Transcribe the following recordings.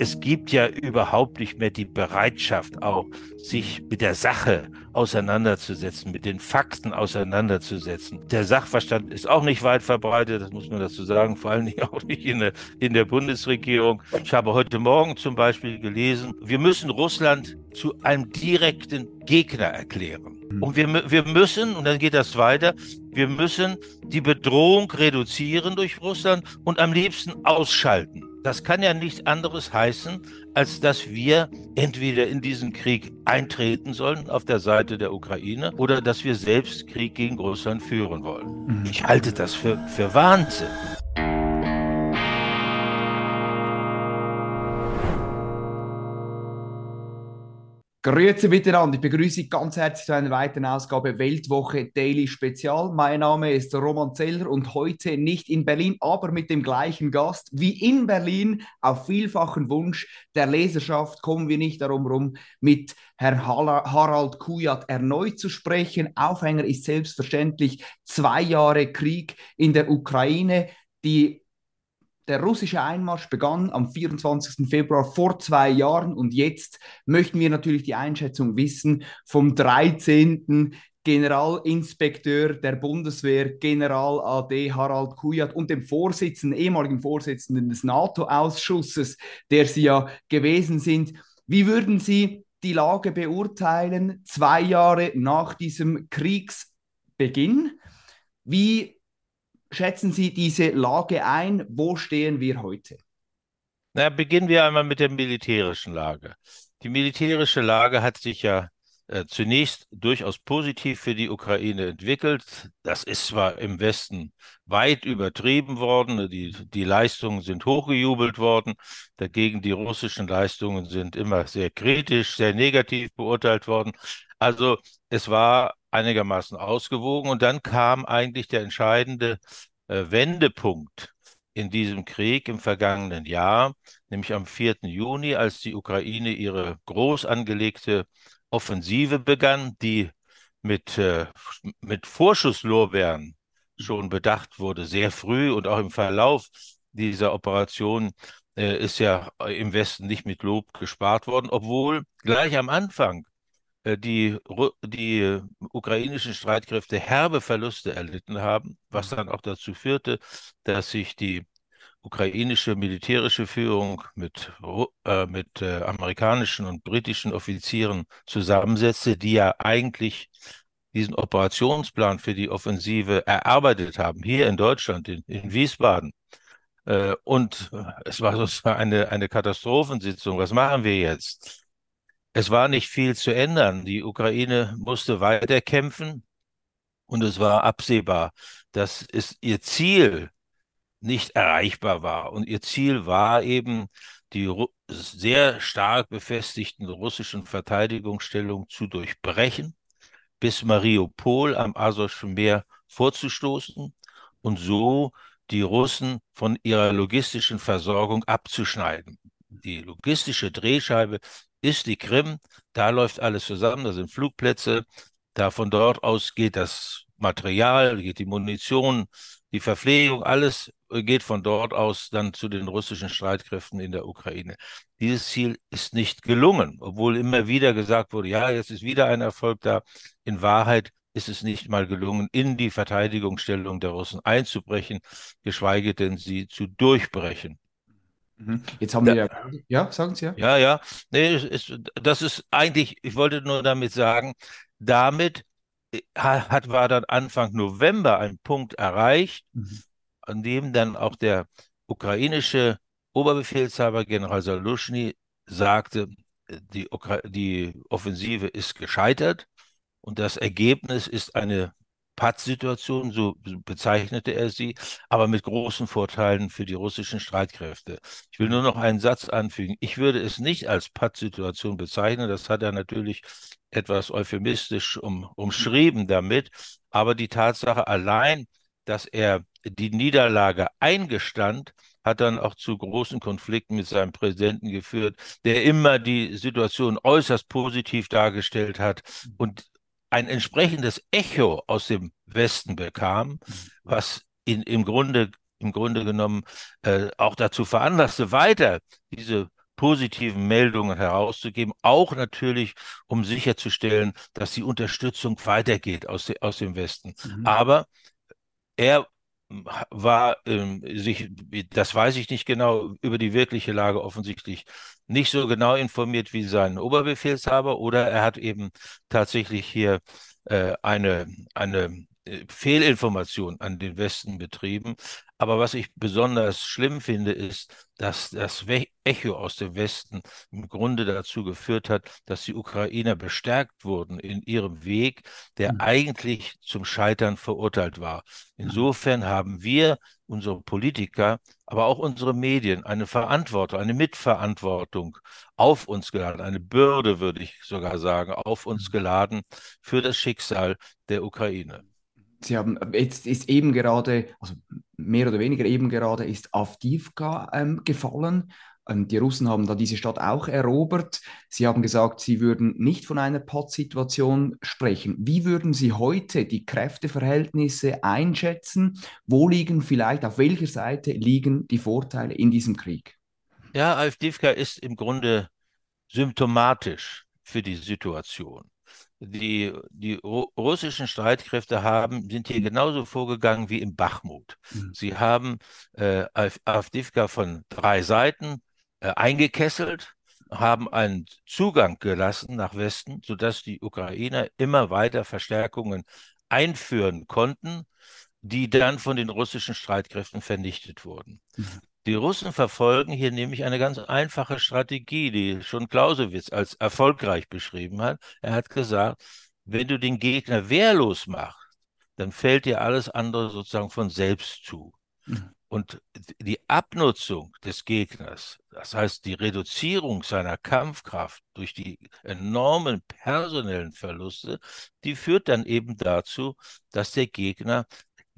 Es gibt ja überhaupt nicht mehr die Bereitschaft auch, sich mit der Sache auseinanderzusetzen, mit den Fakten auseinanderzusetzen. Der Sachverstand ist auch nicht weit verbreitet, das muss man dazu sagen, vor allem auch nicht in der, in der Bundesregierung. Ich habe heute Morgen zum Beispiel gelesen, wir müssen Russland zu einem direkten Gegner erklären. Mhm. Und wir, wir müssen, und dann geht das weiter, wir müssen die Bedrohung reduzieren durch Russland und am liebsten ausschalten. Das kann ja nichts anderes heißen, als dass wir entweder in diesen Krieg eintreten sollen auf der Seite der Ukraine oder dass wir selbst Krieg gegen Russland führen wollen. Mhm. Ich halte das für, für Wahnsinn. Grüezi miteinander. Ich begrüße Sie ganz herzlich zu einer weiteren Ausgabe Weltwoche Daily Spezial. Mein Name ist Roman Zeller und heute nicht in Berlin, aber mit dem gleichen Gast wie in Berlin. Auf vielfachen Wunsch der Leserschaft kommen wir nicht darum herum, mit Herrn Harald Kujat erneut zu sprechen. Aufhänger ist selbstverständlich zwei Jahre Krieg in der Ukraine. Die der russische Einmarsch begann am 24. Februar vor zwei Jahren und jetzt möchten wir natürlich die Einschätzung wissen vom 13. Generalinspekteur der Bundeswehr, General AD Harald Kujat und dem Vorsitzenden, ehemaligen Vorsitzenden des NATO-Ausschusses, der Sie ja gewesen sind. Wie würden Sie die Lage beurteilen, zwei Jahre nach diesem Kriegsbeginn? Wie schätzen Sie diese Lage ein? Wo stehen wir heute? Na, beginnen wir einmal mit der militärischen Lage. Die militärische Lage hat sich ja äh, zunächst durchaus positiv für die Ukraine entwickelt. Das ist zwar im Westen weit übertrieben worden, die, die Leistungen sind hochgejubelt worden, dagegen die russischen Leistungen sind immer sehr kritisch, sehr negativ beurteilt worden. Also es war einigermaßen ausgewogen. Und dann kam eigentlich der entscheidende äh, Wendepunkt in diesem Krieg im vergangenen Jahr, nämlich am 4. Juni, als die Ukraine ihre groß angelegte Offensive begann, die mit, äh, mit Vorschusslorbeeren schon bedacht wurde, sehr früh und auch im Verlauf dieser Operation äh, ist ja im Westen nicht mit Lob gespart worden, obwohl gleich am Anfang die, die ukrainischen Streitkräfte herbe Verluste erlitten haben, was mhm. dann auch dazu führte, dass sich die ukrainische militärische Führung mit, äh, mit äh, amerikanischen und britischen Offizieren zusammensetzte, die ja eigentlich diesen Operationsplan für die Offensive erarbeitet haben, hier in Deutschland, in, in Wiesbaden. Äh, und es war sozusagen eine, eine Katastrophensitzung. Was machen wir jetzt? Es war nicht viel zu ändern. Die Ukraine musste weiterkämpfen und es war absehbar, dass es ihr Ziel nicht erreichbar war. Und ihr Ziel war eben, die sehr stark befestigten russischen Verteidigungsstellungen zu durchbrechen, bis Mariupol am Asowschen Meer vorzustoßen und so die Russen von ihrer logistischen Versorgung abzuschneiden. Die logistische Drehscheibe ist die Krim, da läuft alles zusammen, da sind Flugplätze, da von dort aus geht das Material, geht die Munition, die Verpflegung, alles geht von dort aus dann zu den russischen Streitkräften in der Ukraine. Dieses Ziel ist nicht gelungen, obwohl immer wieder gesagt wurde, ja, jetzt ist wieder ein Erfolg da. In Wahrheit ist es nicht mal gelungen, in die Verteidigungsstellung der Russen einzubrechen, geschweige denn sie zu durchbrechen. Mhm. Jetzt haben wir ja, ja, sagen Sie ja. Ja, ja. Nee, ist, das ist eigentlich, ich wollte nur damit sagen, damit äh, hat, war dann Anfang November ein Punkt erreicht, mhm. an dem dann auch der ukrainische Oberbefehlshaber General Salushny sagte, die, die Offensive ist gescheitert und das Ergebnis ist eine Pattsituation, so bezeichnete er sie, aber mit großen Vorteilen für die russischen Streitkräfte. Ich will nur noch einen Satz anfügen. Ich würde es nicht als Pattsituation bezeichnen, das hat er natürlich etwas euphemistisch um, umschrieben damit, aber die Tatsache allein, dass er die Niederlage eingestand, hat dann auch zu großen Konflikten mit seinem Präsidenten geführt, der immer die Situation äußerst positiv dargestellt hat und ein entsprechendes Echo aus dem Westen bekam, was ihn im Grunde, im Grunde genommen äh, auch dazu veranlasste, weiter diese positiven Meldungen herauszugeben, auch natürlich, um sicherzustellen, dass die Unterstützung weitergeht aus, de, aus dem Westen. Mhm. Aber er war ähm, sich, das weiß ich nicht genau, über die wirkliche Lage offensichtlich nicht so genau informiert wie sein Oberbefehlshaber oder er hat eben tatsächlich hier äh, eine, eine äh, Fehlinformation an den Westen betrieben. Aber was ich besonders schlimm finde, ist, dass das Echo aus dem Westen im Grunde dazu geführt hat, dass die Ukrainer bestärkt wurden in ihrem Weg, der mhm. eigentlich zum Scheitern verurteilt war. Insofern haben wir, unsere Politiker, aber auch unsere Medien eine Verantwortung, eine Mitverantwortung auf uns geladen, eine Bürde, würde ich sogar sagen, auf uns mhm. geladen für das Schicksal der Ukraine. Sie haben, jetzt ist eben gerade, also mehr oder weniger eben gerade, ist Avdivka ähm, gefallen. Ähm, die Russen haben da diese Stadt auch erobert. Sie haben gesagt, Sie würden nicht von einer Pattsituation sprechen. Wie würden Sie heute die Kräfteverhältnisse einschätzen? Wo liegen vielleicht, auf welcher Seite liegen die Vorteile in diesem Krieg? Ja, Avdivka ist im Grunde symptomatisch für die Situation die, die russischen Streitkräfte haben, sind hier genauso vorgegangen wie im Bachmut. Mhm. Sie haben äh, Avdivka von drei Seiten äh, eingekesselt, haben einen Zugang gelassen nach Westen, sodass die Ukrainer immer weiter Verstärkungen einführen konnten, die dann von den russischen Streitkräften vernichtet wurden. Mhm. Die Russen verfolgen hier nämlich eine ganz einfache Strategie, die schon Clausewitz als erfolgreich beschrieben hat. Er hat gesagt, wenn du den Gegner wehrlos machst, dann fällt dir alles andere sozusagen von selbst zu. Mhm. Und die Abnutzung des Gegners, das heißt die Reduzierung seiner Kampfkraft durch die enormen personellen Verluste, die führt dann eben dazu, dass der Gegner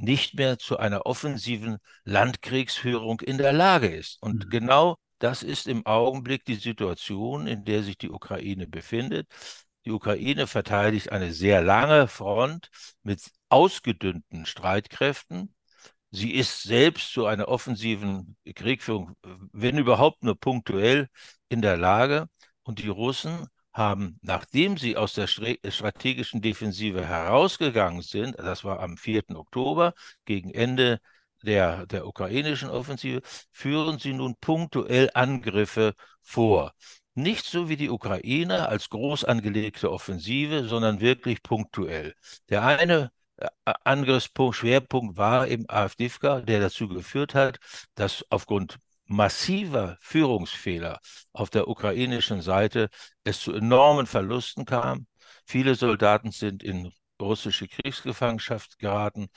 nicht mehr zu einer offensiven Landkriegsführung in der Lage ist. Und mhm. genau das ist im Augenblick die Situation, in der sich die Ukraine befindet. Die Ukraine verteidigt eine sehr lange Front mit ausgedünnten Streitkräften. Sie ist selbst zu einer offensiven Kriegführung, wenn überhaupt nur punktuell, in der Lage. Und die Russen haben, nachdem sie aus der strategischen Defensive herausgegangen sind, das war am 4. Oktober, gegen Ende der, der ukrainischen Offensive, führen sie nun punktuell Angriffe vor. Nicht so wie die Ukraine als groß angelegte Offensive, sondern wirklich punktuell. Der eine äh, Angriffspunkt, Schwerpunkt war im AfDivka, der dazu geführt hat, dass aufgrund massiver Führungsfehler auf der ukrainischen Seite es zu enormen Verlusten kam. Viele Soldaten sind in russische Kriegsgefangenschaft geraten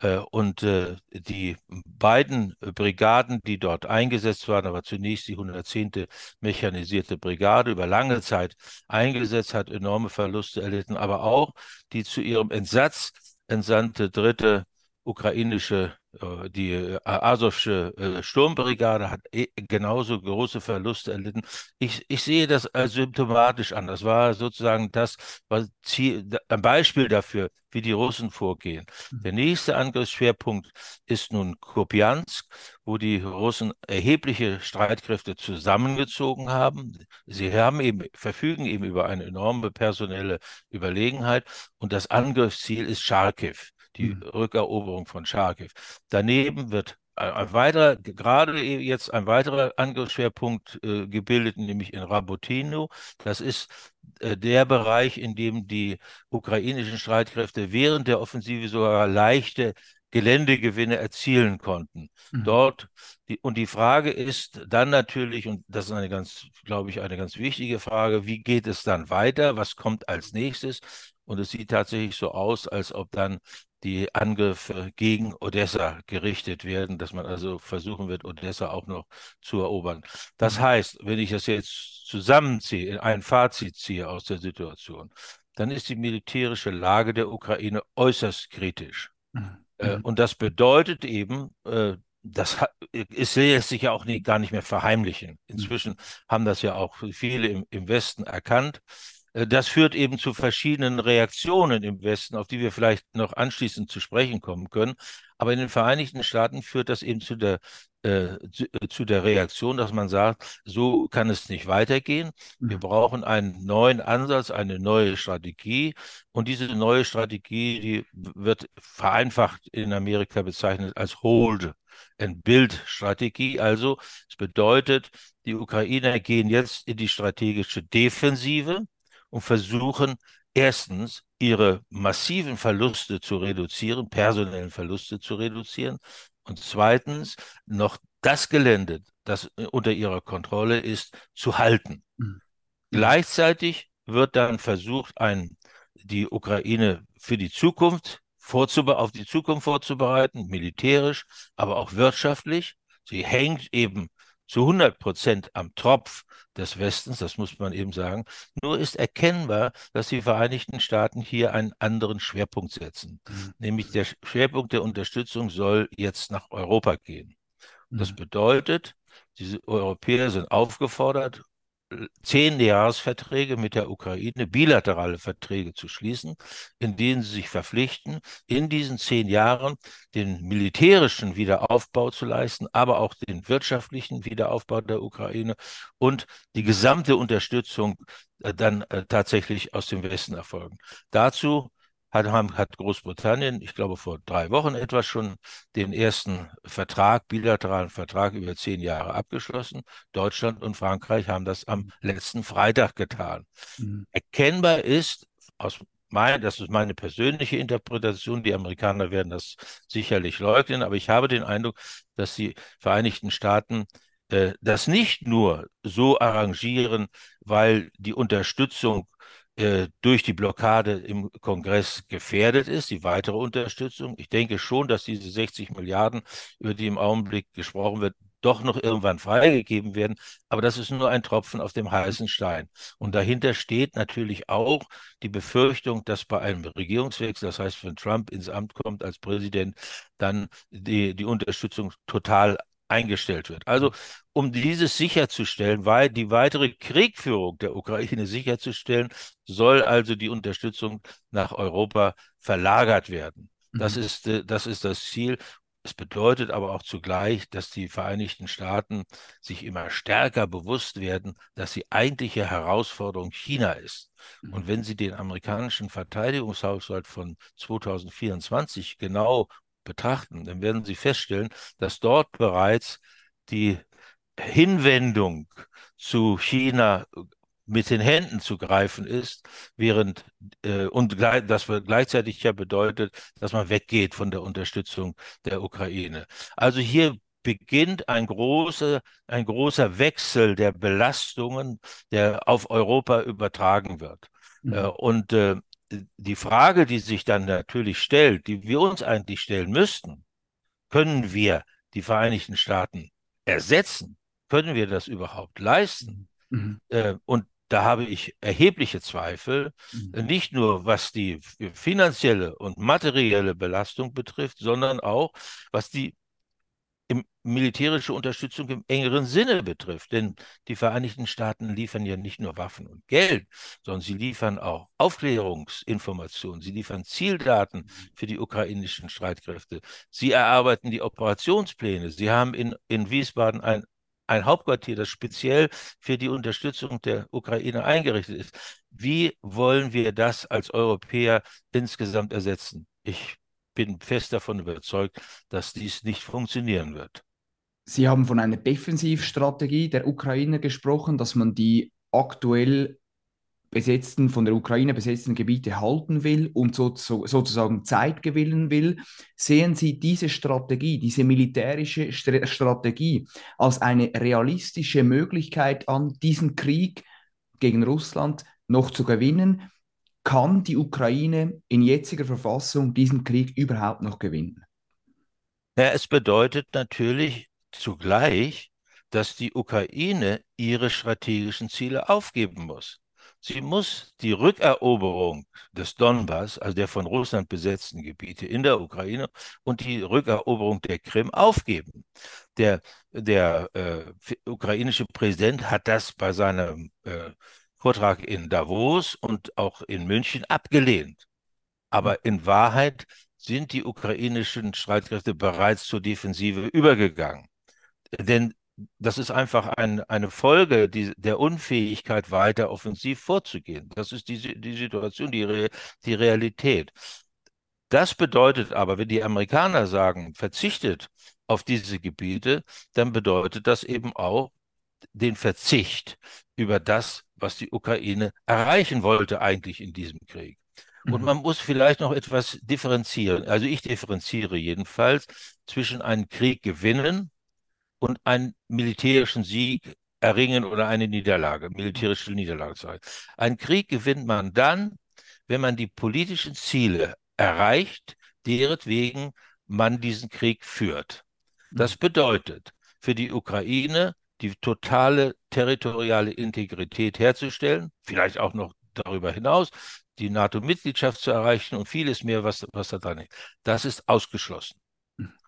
äh, und äh, die beiden Brigaden, die dort eingesetzt waren, aber zunächst die 110. mechanisierte Brigade über lange Zeit eingesetzt hat, enorme Verluste erlitten, aber auch die zu ihrem Entsatz entsandte dritte ukrainische die äh, Asowsche äh, Sturmbrigade hat genauso große Verluste erlitten. Ich, ich sehe das als symptomatisch an. Das war sozusagen das, was ein Beispiel dafür, wie die Russen vorgehen. Der mhm. nächste Angriffsschwerpunkt ist nun Kupiansk, wo die Russen erhebliche Streitkräfte zusammengezogen haben. Sie haben eben, verfügen eben über eine enorme personelle Überlegenheit und das Angriffsziel ist Charkiw die mhm. Rückeroberung von Charkiw. Daneben wird ein weiterer, gerade jetzt ein weiterer Angriffsschwerpunkt äh, gebildet, nämlich in Rabotino. Das ist äh, der Bereich, in dem die ukrainischen Streitkräfte während der Offensive sogar leichte Geländegewinne erzielen konnten. Mhm. Dort, die, und die Frage ist dann natürlich, und das ist eine ganz, glaube ich, eine ganz wichtige Frage, wie geht es dann weiter? Was kommt als nächstes? Und es sieht tatsächlich so aus, als ob dann die Angriffe gegen Odessa gerichtet werden, dass man also versuchen wird, Odessa auch noch zu erobern. Das mhm. heißt, wenn ich das jetzt zusammenziehe, ein Fazit ziehe aus der Situation, dann ist die militärische Lage der Ukraine äußerst kritisch. Mhm. Äh, und das bedeutet eben, äh, das ist lässt sich ja auch nie, gar nicht mehr verheimlichen. Inzwischen mhm. haben das ja auch viele im, im Westen erkannt. Äh, das führt eben zu verschiedenen Reaktionen im Westen, auf die wir vielleicht noch anschließend zu sprechen kommen können. Aber in den Vereinigten Staaten führt das eben zu der, äh, zu, äh, zu, der Reaktion, dass man sagt, so kann es nicht weitergehen. Wir mhm. brauchen einen neuen Ansatz, eine neue Strategie. Und diese neue Strategie, die wird vereinfacht in Amerika bezeichnet als Hold and Build Strategie. Also es bedeutet, die Ukrainer gehen jetzt in die strategische Defensive und versuchen erstens ihre massiven Verluste zu reduzieren, personellen Verluste zu reduzieren und zweitens noch das Gelände, das unter ihrer Kontrolle ist, zu halten. Mhm. Gleichzeitig wird dann versucht, ein, die Ukraine für die Zukunft auf die Zukunft vorzubereiten, militärisch, aber auch wirtschaftlich. Sie hängt eben zu 100 Prozent am Tropf des Westens, das muss man eben sagen. Nur ist erkennbar, dass die Vereinigten Staaten hier einen anderen Schwerpunkt setzen. Mhm. Nämlich der Schwerpunkt der Unterstützung soll jetzt nach Europa gehen. Das mhm. bedeutet, diese Europäer sind aufgefordert, zehn Jahresverträge mit der Ukraine, bilaterale Verträge zu schließen, in denen sie sich verpflichten, in diesen zehn Jahren den militärischen Wiederaufbau zu leisten, aber auch den wirtschaftlichen Wiederaufbau der Ukraine und die gesamte Unterstützung äh, dann äh, tatsächlich aus dem Westen erfolgen. Dazu hat, hat Großbritannien, ich glaube vor drei Wochen etwa schon den ersten Vertrag, bilateralen Vertrag über zehn Jahre abgeschlossen. Deutschland und Frankreich haben das am letzten Freitag getan. Mhm. Erkennbar ist aus mein, das ist meine persönliche Interpretation. Die Amerikaner werden das sicherlich leugnen, aber ich habe den Eindruck, dass die Vereinigten Staaten äh, das nicht nur so arrangieren, weil die Unterstützung durch die Blockade im Kongress gefährdet ist, die weitere Unterstützung. Ich denke schon, dass diese 60 Milliarden, über die im Augenblick gesprochen wird, doch noch irgendwann freigegeben werden. Aber das ist nur ein Tropfen auf dem heißen Stein. Und dahinter steht natürlich auch die Befürchtung, dass bei einem Regierungswechsel, das heißt, wenn Trump ins Amt kommt als Präsident, dann die, die Unterstützung total eingestellt wird. Also um dieses sicherzustellen, weil die weitere Kriegführung der Ukraine sicherzustellen, soll also die Unterstützung nach Europa verlagert werden. Das, mhm. ist, äh, das ist das Ziel. Es bedeutet aber auch zugleich, dass die Vereinigten Staaten sich immer stärker bewusst werden, dass die eigentliche Herausforderung China ist. Und mhm. wenn Sie den amerikanischen Verteidigungshaushalt von 2024 genau betrachten, dann werden Sie feststellen, dass dort bereits die Hinwendung zu China mit den Händen zu greifen ist, während äh, und das gleichzeitig ja bedeutet, dass man weggeht von der Unterstützung der Ukraine. Also hier beginnt ein großer, ein großer Wechsel der Belastungen, der auf Europa übertragen wird. Mhm. Äh, und äh, die Frage, die sich dann natürlich stellt, die wir uns eigentlich stellen müssten, können wir die Vereinigten Staaten ersetzen? Können wir das überhaupt leisten? Mhm. Äh, und da habe ich erhebliche Zweifel, mhm. nicht nur was die finanzielle und materielle Belastung betrifft, sondern auch was die im, militärische Unterstützung im engeren Sinne betrifft. Denn die Vereinigten Staaten liefern ja nicht nur Waffen und Geld, sondern sie liefern auch Aufklärungsinformationen, sie liefern Zieldaten für die ukrainischen Streitkräfte, sie erarbeiten die Operationspläne, sie haben in, in Wiesbaden ein ein Hauptquartier, das speziell für die Unterstützung der Ukraine eingerichtet ist. Wie wollen wir das als Europäer insgesamt ersetzen? Ich bin fest davon überzeugt, dass dies nicht funktionieren wird. Sie haben von einer Defensivstrategie der Ukraine gesprochen, dass man die aktuell besetzten, von der Ukraine besetzten Gebiete halten will und so, so, sozusagen Zeit gewinnen will. Sehen Sie diese Strategie, diese militärische St Strategie als eine realistische Möglichkeit an, diesen Krieg gegen Russland noch zu gewinnen? Kann die Ukraine in jetziger Verfassung diesen Krieg überhaupt noch gewinnen? Ja, es bedeutet natürlich zugleich, dass die Ukraine ihre strategischen Ziele aufgeben muss. Sie muss die Rückeroberung des Donbass, also der von Russland besetzten Gebiete in der Ukraine und die Rückeroberung der Krim aufgeben. Der, der äh, ukrainische Präsident hat das bei seinem äh, Vortrag in Davos und auch in München abgelehnt. Aber in Wahrheit sind die ukrainischen Streitkräfte bereits zur Defensive übergegangen. Denn das ist einfach ein, eine Folge die, der Unfähigkeit, weiter offensiv vorzugehen. Das ist die, die Situation, die, Re, die Realität. Das bedeutet aber, wenn die Amerikaner sagen, verzichtet auf diese Gebiete, dann bedeutet das eben auch den Verzicht über das, was die Ukraine erreichen wollte eigentlich in diesem Krieg. Und mhm. man muss vielleicht noch etwas differenzieren. Also ich differenziere jedenfalls zwischen einem Krieg gewinnen und einen militärischen Sieg erringen oder eine Niederlage, militärische Niederlage sein. Ein Krieg gewinnt man dann, wenn man die politischen Ziele erreicht, deretwegen man diesen Krieg führt. Das mhm. bedeutet für die Ukraine die totale territoriale Integrität herzustellen, vielleicht auch noch darüber hinaus, die NATO-Mitgliedschaft zu erreichen und vieles mehr, was, was da dran ist. Das ist ausgeschlossen.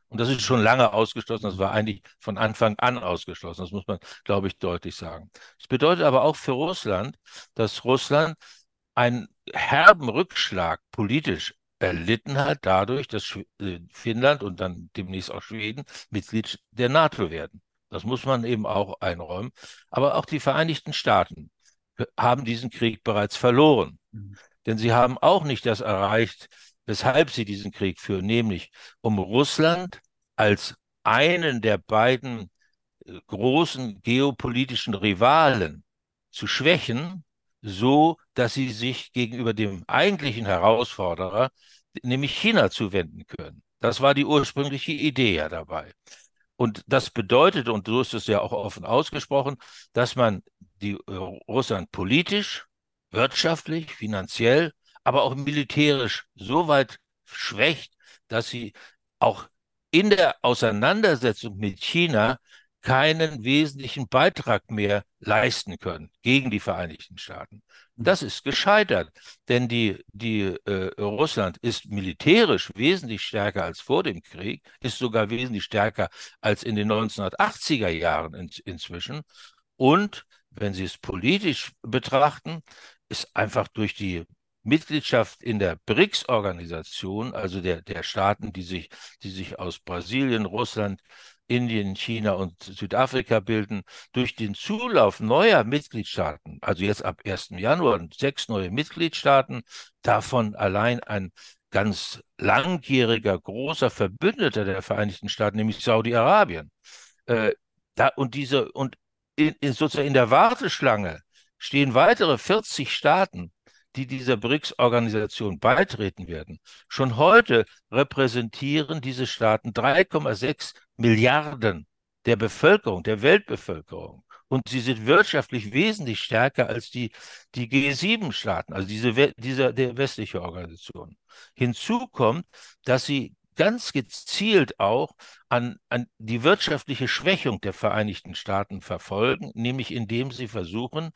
Und das ist schon lange ausgeschlossen. Das war eigentlich von Anfang an ausgeschlossen. Das muss man, glaube ich, deutlich sagen. Das bedeutet aber auch für Russland, dass Russland einen herben Rückschlag politisch erlitten hat, dadurch, dass äh, Finnland und dann demnächst auch Schweden Mitglied der NATO werden. Das muss man eben auch einräumen. Aber auch die Vereinigten Staaten haben diesen Krieg bereits verloren. Mhm. Denn sie haben auch nicht das erreicht, weshalb sie diesen Krieg führen, nämlich um Russland als einen der beiden äh, großen geopolitischen Rivalen zu schwächen, so dass sie sich gegenüber dem eigentlichen Herausforderer, nämlich China, zuwenden können. Das war die ursprüngliche Idee ja dabei. Und das bedeutet, und so ist es ja auch offen ausgesprochen, dass man die äh, Russland politisch, wirtschaftlich, finanziell aber auch militärisch so weit schwächt, dass sie auch in der Auseinandersetzung mit China keinen wesentlichen Beitrag mehr leisten können gegen die Vereinigten Staaten. Das ist gescheitert, denn die, die äh, Russland ist militärisch wesentlich stärker als vor dem Krieg, ist sogar wesentlich stärker als in den 1980er Jahren in, inzwischen. Und wenn Sie es politisch betrachten, ist einfach durch die Mitgliedschaft in der BRICS-Organisation, also der, der Staaten, die sich, die sich aus Brasilien, Russland, Indien, China und Südafrika bilden, durch den Zulauf neuer Mitgliedstaaten, also jetzt ab 1. Januar sechs neue Mitgliedstaaten, davon allein ein ganz langjähriger, großer Verbündeter der Vereinigten Staaten, nämlich Saudi-Arabien. Äh, da, und diese, und in, in, sozusagen in der Warteschlange stehen weitere 40 Staaten, die dieser BRICS-Organisation beitreten werden. Schon heute repräsentieren diese Staaten 3,6 Milliarden der Bevölkerung, der Weltbevölkerung. Und sie sind wirtschaftlich wesentlich stärker als die, die G7-Staaten, also diese, diese der westliche Organisation. Hinzu kommt, dass sie ganz gezielt auch an, an die wirtschaftliche Schwächung der Vereinigten Staaten verfolgen, nämlich indem sie versuchen,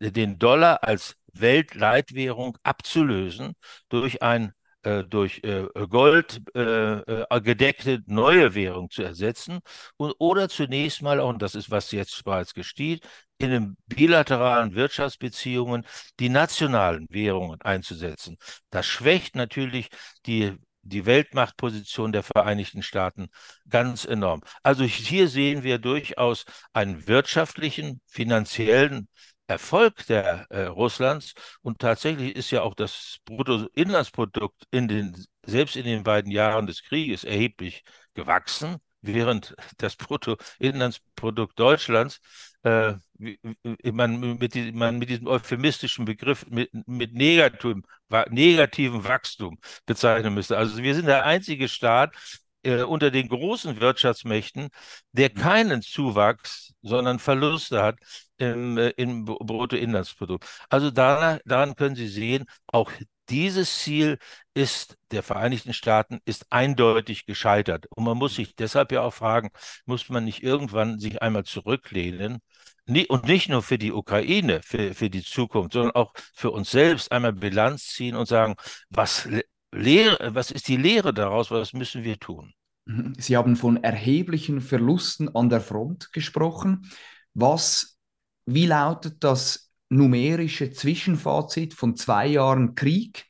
den Dollar als Weltleitwährung abzulösen durch ein äh, durch äh, Gold äh, äh, gedeckte neue Währung zu ersetzen und, oder zunächst mal, und das ist, was jetzt bereits gesteht, in den bilateralen Wirtschaftsbeziehungen die nationalen Währungen einzusetzen. Das schwächt natürlich die die Weltmachtposition der Vereinigten Staaten ganz enorm. Also hier sehen wir durchaus einen wirtschaftlichen, finanziellen Erfolg der äh, Russlands und tatsächlich ist ja auch das Bruttoinlandsprodukt in den selbst in den beiden Jahren des Krieges erheblich gewachsen, während das Bruttoinlandsprodukt Deutschlands äh, man, mit, die, man mit diesem euphemistischen Begriff mit, mit negativem, negativem Wachstum bezeichnen müsste. Also wir sind der einzige Staat, äh, unter den großen Wirtschaftsmächten, der keinen Zuwachs, sondern Verluste hat im, äh, im Bruttoinlandsprodukt. Also daran, daran können Sie sehen, auch dieses Ziel ist der Vereinigten Staaten ist eindeutig gescheitert. Und man muss sich deshalb ja auch fragen, muss man nicht irgendwann sich einmal zurücklehnen und nicht nur für die Ukraine, für, für die Zukunft, sondern auch für uns selbst einmal Bilanz ziehen und sagen, was, was ist die Lehre daraus, was müssen wir tun? Mhm. Sie haben von erheblichen Verlusten an der Front gesprochen. Was, wie lautet das numerische Zwischenfazit von zwei Jahren Krieg.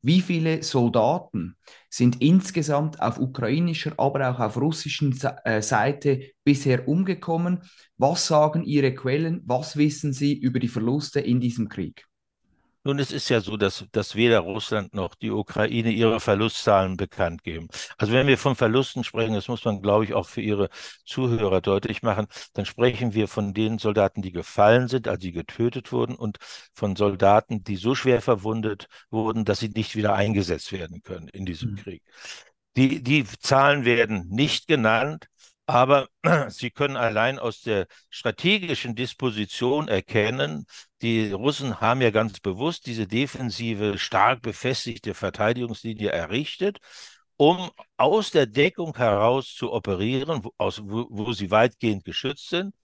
Wie viele Soldaten sind insgesamt auf ukrainischer, aber auch auf russischer äh, Seite bisher umgekommen? Was sagen Ihre Quellen? Was wissen Sie über die Verluste in diesem Krieg? Nun, es ist ja so, dass, dass weder Russland noch die Ukraine ihre Verlustzahlen bekannt geben. Also wenn wir von Verlusten sprechen, das muss man, glaube ich, auch für Ihre Zuhörer deutlich machen, dann sprechen wir von den Soldaten, die gefallen sind, also die getötet wurden und von Soldaten, die so schwer verwundet wurden, dass sie nicht wieder eingesetzt werden können in diesem mhm. Krieg. Die, die Zahlen werden nicht genannt. Aber Sie können allein aus der strategischen Disposition erkennen, die Russen haben ja ganz bewusst diese defensive, stark befestigte Verteidigungslinie errichtet, um aus der Deckung heraus zu operieren, wo, aus, wo, wo sie weitgehend geschützt sind.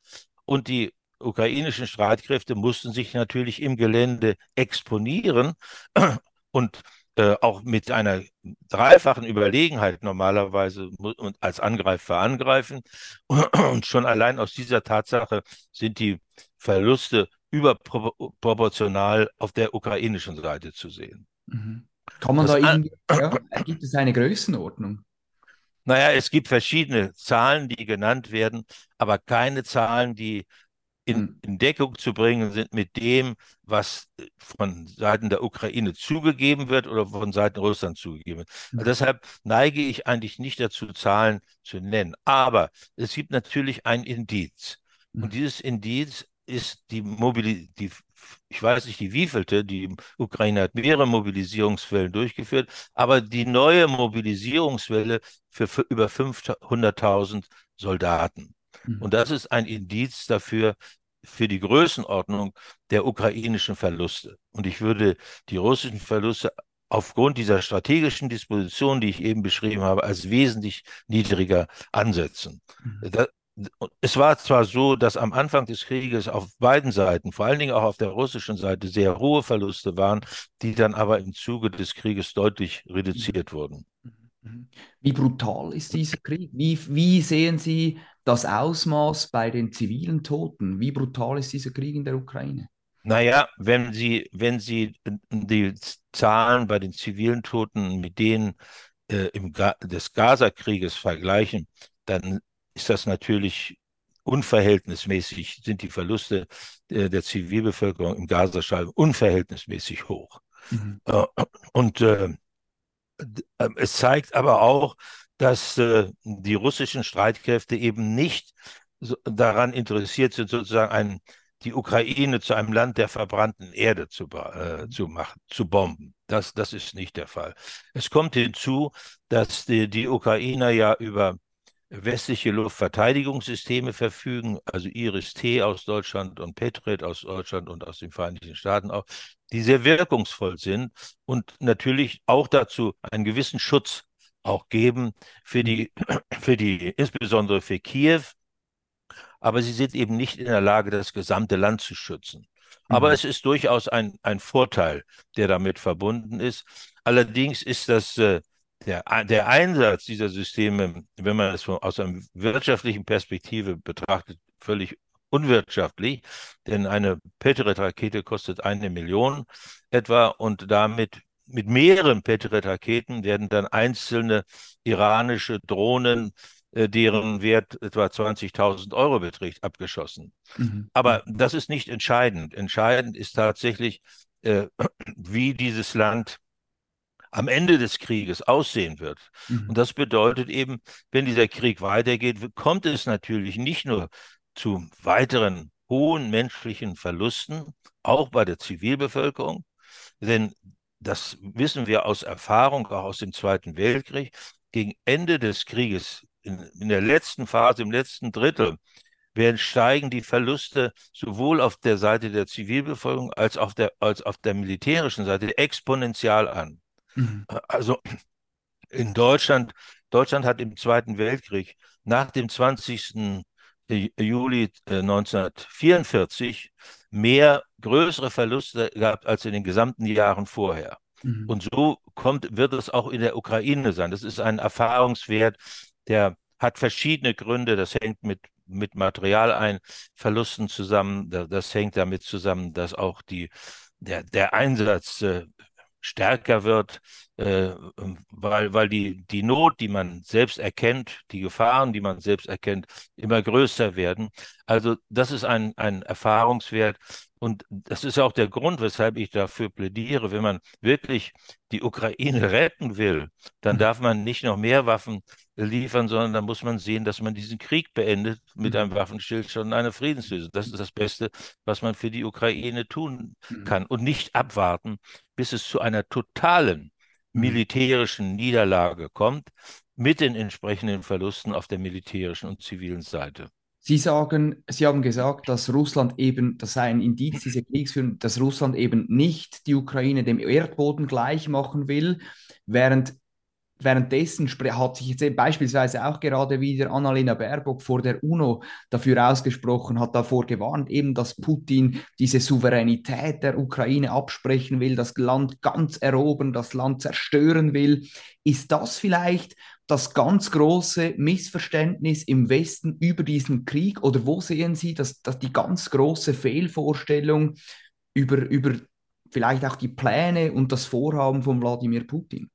Und die ukrainischen Streitkräfte mussten sich natürlich im Gelände exponieren und äh, auch mit einer dreifachen Überlegenheit normalerweise und als Angreifer angreifen. Und schon allein aus dieser Tatsache sind die Verluste überproportional auf der ukrainischen Seite zu sehen. Mhm. Kann man das da irgendwie, ja, gibt es eine Größenordnung? Naja, es gibt verschiedene Zahlen, die genannt werden, aber keine Zahlen, die in, hm. in Deckung zu bringen sind mit dem, was äh, von Seiten der Ukraine zugegeben wird oder von Seiten Russlands zugegeben wird. Also deshalb neige ich eigentlich nicht dazu, Zahlen zu nennen. Aber es gibt natürlich ein Indiz. Und hm. dieses Indiz ist die Mobilisierung, ich weiß nicht die wievielte, die Ukraine hat mehrere Mobilisierungswellen durchgeführt, aber die neue Mobilisierungswelle für, für über 500.000 Soldaten. Mhm. Und das ist ein Indiz dafür, für die Größenordnung der ukrainischen Verluste. Und ich würde die russischen Verluste aufgrund dieser strategischen Disposition, die ich eben beschrieben habe, als wesentlich niedriger ansetzen. Mhm. Da, es war zwar so, dass am Anfang des Krieges auf beiden Seiten, vor allen Dingen auch auf der russischen Seite, sehr hohe Verluste waren, die dann aber im Zuge des Krieges deutlich reduziert wurden. Mhm. Wie brutal ist dieser Krieg? Wie, wie sehen Sie das Ausmaß bei den zivilen Toten? Wie brutal ist dieser Krieg in der Ukraine? Naja, wenn Sie, wenn Sie die Zahlen bei den zivilen Toten mit denen äh, im Ga des Gaza-Krieges vergleichen, dann ist das natürlich unverhältnismäßig, sind die Verluste äh, der Zivilbevölkerung im Gazastreifen unverhältnismäßig hoch. Mhm. Äh, und äh, äh, es zeigt aber auch, dass äh, die russischen Streitkräfte eben nicht so daran interessiert sind, sozusagen ein, die Ukraine zu einem Land der verbrannten Erde zu, äh, zu machen, zu bomben. Das, das ist nicht der Fall. Es kommt hinzu, dass die, die Ukrainer ja über westliche Luftverteidigungssysteme verfügen, also Iris-T aus Deutschland und Patriot aus Deutschland und aus den Vereinigten Staaten auch, die sehr wirkungsvoll sind und natürlich auch dazu einen gewissen Schutz auch geben für die, für die, insbesondere für Kiew. Aber sie sind eben nicht in der Lage, das gesamte Land zu schützen. Aber mhm. es ist durchaus ein, ein Vorteil, der damit verbunden ist. Allerdings ist das äh, der, der Einsatz dieser Systeme, wenn man es aus einer wirtschaftlichen Perspektive betrachtet, völlig unwirtschaftlich, denn eine Patriot-Rakete kostet eine Million etwa und damit mit mehreren Patriot-Raketen werden dann einzelne iranische Drohnen, äh, deren Wert etwa 20.000 Euro beträgt, abgeschossen. Mhm. Aber das ist nicht entscheidend. Entscheidend ist tatsächlich, äh, wie dieses Land am Ende des Krieges aussehen wird. Mhm. Und das bedeutet eben, wenn dieser Krieg weitergeht, kommt es natürlich nicht nur zu weiteren hohen menschlichen Verlusten, auch bei der Zivilbevölkerung, denn das wissen wir aus Erfahrung, auch aus dem Zweiten Weltkrieg. gegen Ende des Krieges, in, in der letzten Phase, im letzten Drittel, werden steigen die Verluste sowohl auf der Seite der Zivilbevölkerung als auch der, als auf der militärischen Seite exponentiell an. Mhm. Also in Deutschland, Deutschland hat im Zweiten Weltkrieg nach dem 20. Juli 1944 äh, mehr größere Verluste gehabt als in den gesamten Jahren vorher. Mhm. Und so kommt, wird es auch in der Ukraine sein. Das ist ein Erfahrungswert, der hat verschiedene Gründe. Das hängt mit, mit Materialeinverlusten zusammen. Das hängt damit zusammen, dass auch die, der, der Einsatz äh, stärker wird, äh, weil, weil die, die Not, die man selbst erkennt, die Gefahren, die man selbst erkennt, immer größer werden. Also das ist ein, ein Erfahrungswert. Und das ist auch der Grund, weshalb ich dafür plädiere, wenn man wirklich die Ukraine retten will, dann mhm. darf man nicht noch mehr Waffen liefern, sondern dann muss man sehen, dass man diesen Krieg beendet mit einem mhm. Waffenstillstand und einer Friedenslösung. Das ist das Beste, was man für die Ukraine tun mhm. kann und nicht abwarten, bis es zu einer totalen militärischen Niederlage kommt mit den entsprechenden Verlusten auf der militärischen und zivilen Seite. Sie sagen, Sie haben gesagt, dass Russland eben, das sei ein Indiz dieser Kriegsführung, dass Russland eben nicht die Ukraine dem Erdboden gleich machen will, während währenddessen hat sich jetzt beispielsweise auch gerade wieder Annalena Baerbock vor der UNO dafür ausgesprochen, hat davor gewarnt, eben, dass Putin diese Souveränität der Ukraine absprechen will, das Land ganz erobern, das Land zerstören will. Ist das vielleicht das ganz große Missverständnis im Westen über diesen Krieg? Oder wo sehen Sie dass, dass die ganz große Fehlvorstellung über, über vielleicht auch die Pläne und das Vorhaben von Wladimir Putin?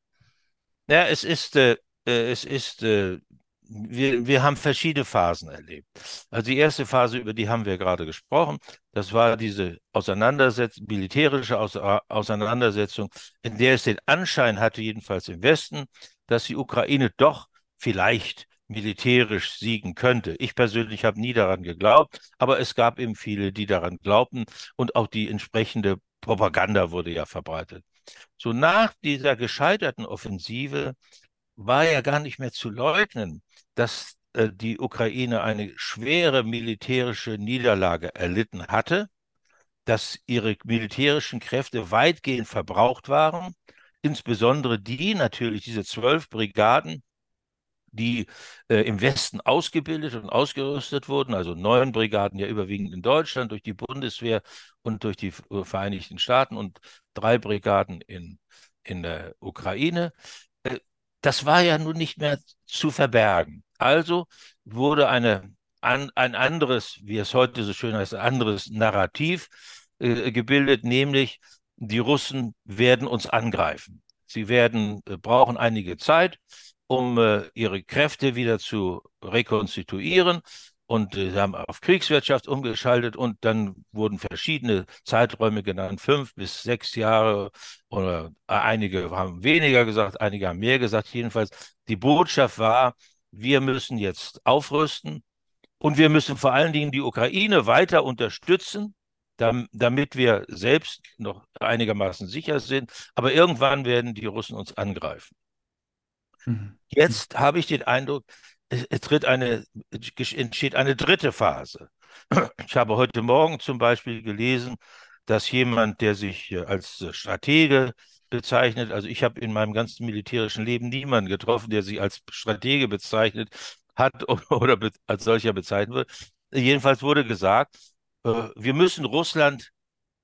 Ja, es ist, äh, äh, es ist, äh, wir, wir haben verschiedene Phasen erlebt. Also die erste Phase, über die haben wir gerade gesprochen, das war diese Auseinandersetzung, militärische Aus Auseinandersetzung, in der es den Anschein hatte, jedenfalls im Westen, dass die Ukraine doch vielleicht militärisch siegen könnte. Ich persönlich habe nie daran geglaubt, aber es gab eben viele, die daran glaubten und auch die entsprechende Propaganda wurde ja verbreitet. So nach dieser gescheiterten Offensive war ja gar nicht mehr zu leugnen, dass äh, die Ukraine eine schwere militärische Niederlage erlitten hatte, dass ihre militärischen Kräfte weitgehend verbraucht waren, insbesondere die natürlich, diese zwölf Brigaden, die äh, im Westen ausgebildet und ausgerüstet wurden, also neun Brigaden ja überwiegend in Deutschland durch die Bundeswehr und durch die Vereinigten Staaten und drei Brigaden in, in der Ukraine. Äh, das war ja nun nicht mehr zu verbergen. Also wurde eine, an, ein anderes, wie es heute so schön heißt, ein anderes Narrativ äh, gebildet, nämlich die Russen werden uns angreifen. Sie werden, äh, brauchen einige Zeit um äh, ihre Kräfte wieder zu rekonstituieren. Und äh, sie haben auf Kriegswirtschaft umgeschaltet und dann wurden verschiedene Zeiträume genannt, fünf bis sechs Jahre oder äh, einige haben weniger gesagt, einige haben mehr gesagt. Jedenfalls, die Botschaft war, wir müssen jetzt aufrüsten und wir müssen vor allen Dingen die Ukraine weiter unterstützen, damit wir selbst noch einigermaßen sicher sind. Aber irgendwann werden die Russen uns angreifen. Mhm. Jetzt habe ich den Eindruck, es, es tritt eine, entsteht eine dritte Phase. Ich habe heute Morgen zum Beispiel gelesen, dass jemand, der sich als Stratege bezeichnet, also ich habe in meinem ganzen militärischen Leben niemanden getroffen, der sich als Stratege bezeichnet hat oder als solcher bezeichnet wird. Jedenfalls wurde gesagt, äh, wir müssen Russland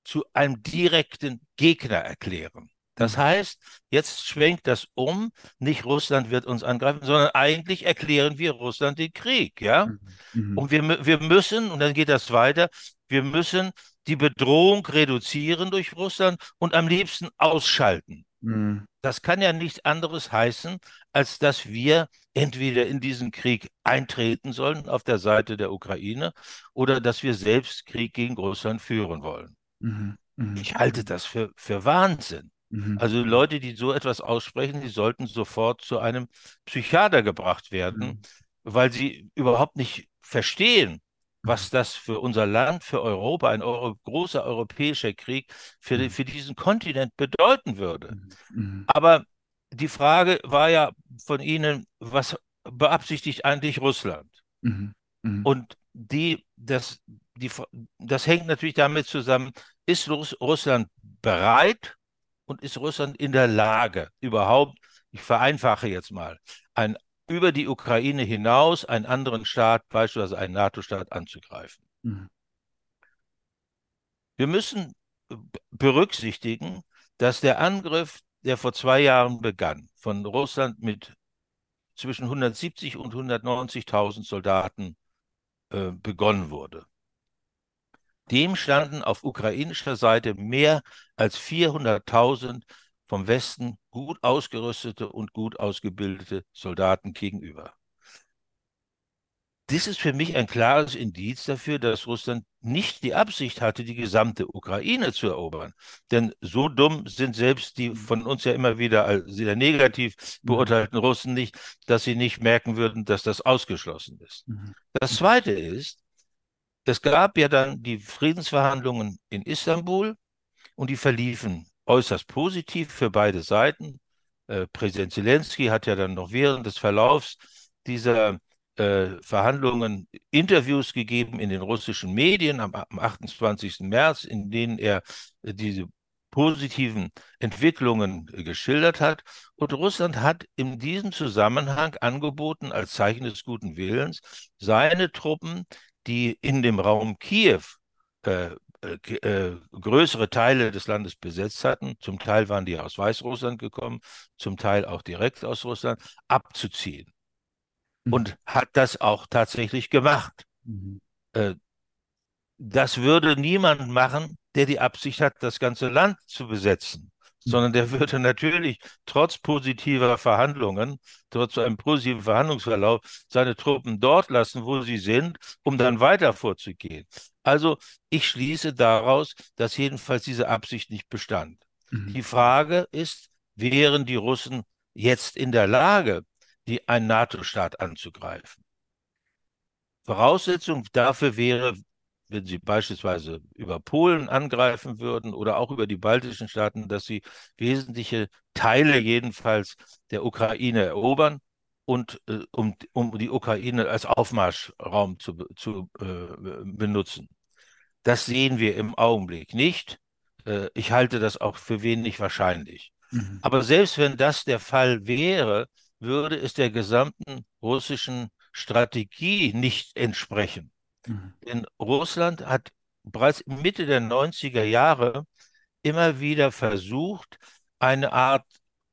zu einem direkten Gegner erklären. Das heißt, jetzt schwenkt das um, nicht Russland wird uns angreifen, sondern eigentlich erklären wir Russland den Krieg, ja? Mhm. mhm. Und wir, wir müssen, und dann geht das weiter, wir müssen die Bedrohung reduzieren durch Russland und am liebsten ausschalten. Mhm. Das kann ja nichts anderes heißen, als dass wir entweder in diesen Krieg eintreten sollen auf der Seite der Ukraine oder dass wir selbst Krieg gegen Russland führen wollen. Mhm. mhm. Ich halte das für, für Wahnsinn. Mhm. Also Leute, die so etwas aussprechen, die sollten sofort zu einem Psychiater gebracht werden, mhm. weil sie überhaupt nicht verstehen, was mhm. das für unser Land, für Europa, ein Euro, großer europäischer Krieg für, mhm. für diesen Kontinent bedeuten würde. Mhm. mhm. Aber die Frage war ja von Ihnen, was beabsichtigt eigentlich Russland? Mhm. Mhm. Und die, das, die, das hängt natürlich damit zusammen, ist Russland bereit und ist Russland in der Lage, überhaupt, ich vereinfache jetzt mal, ein, über die Ukraine hinaus einen anderen Staat, beispielsweise einen NATO-Staat, anzugreifen? Mhm. Wir müssen berücksichtigen, dass der Angriff, der vor zwei Jahren begann, von Russland mit zwischen 170 und 190.000 Soldaten äh, begonnen wurde. Dem standen auf ukrainischer Seite mehr als 400.000 vom Westen gut ausgerüstete und gut ausgebildete Soldaten gegenüber. Das ist für mich ein klares Indiz dafür, dass Russland nicht die Absicht hatte, die gesamte Ukraine zu erobern. Denn so dumm sind selbst die von uns ja immer wieder als sehr negativ beurteilten Russen nicht, dass sie nicht merken würden, dass das ausgeschlossen ist. Mhm. Das Zweite ist, es gab ja dann die Friedensverhandlungen in Istanbul und die verliefen äußerst positiv für beide Seiten. Äh, Präsident Zelensky hat ja dann noch während des Verlaufs dieser äh, Verhandlungen Interviews gegeben in den russischen Medien am, am 28. März, in denen er äh, diese positiven Entwicklungen äh, geschildert hat. Und Russland hat in diesem Zusammenhang angeboten, als Zeichen des guten Willens, seine Truppen, die in dem Raum Kiew äh, äh, größere Teile des Landes besetzt hatten, zum Teil waren die aus Weißrussland gekommen, zum Teil auch direkt aus Russland, abzuziehen und mhm. hat das auch tatsächlich gemacht. Mhm. Äh, das würde niemand machen, der die Absicht hat, das ganze Land zu besetzen. Sondern der würde natürlich trotz positiver Verhandlungen, trotz einem positiven Verhandlungsverlauf, seine Truppen dort lassen, wo sie sind, um dann weiter vorzugehen. Also ich schließe daraus, dass jedenfalls diese Absicht nicht bestand. Mhm. Die Frage ist, wären die Russen jetzt in der Lage, die, einen NATO-Staat anzugreifen. Voraussetzung dafür wäre, wenn sie beispielsweise über Polen angreifen würden oder auch über die baltischen Staaten, dass sie wesentliche Teile jedenfalls der Ukraine erobern und äh, um, um die Ukraine als Aufmarschraum zu, zu äh, benutzen. Das sehen wir im Augenblick nicht. Äh, ich halte das auch für wenig wahrscheinlich. Mhm. Aber selbst wenn das der Fall wäre, würde es der gesamten russischen Strategie nicht entsprechen. Mhm. Denn Russland hat bereits Mitte der 90er Jahre immer wieder versucht, eine Art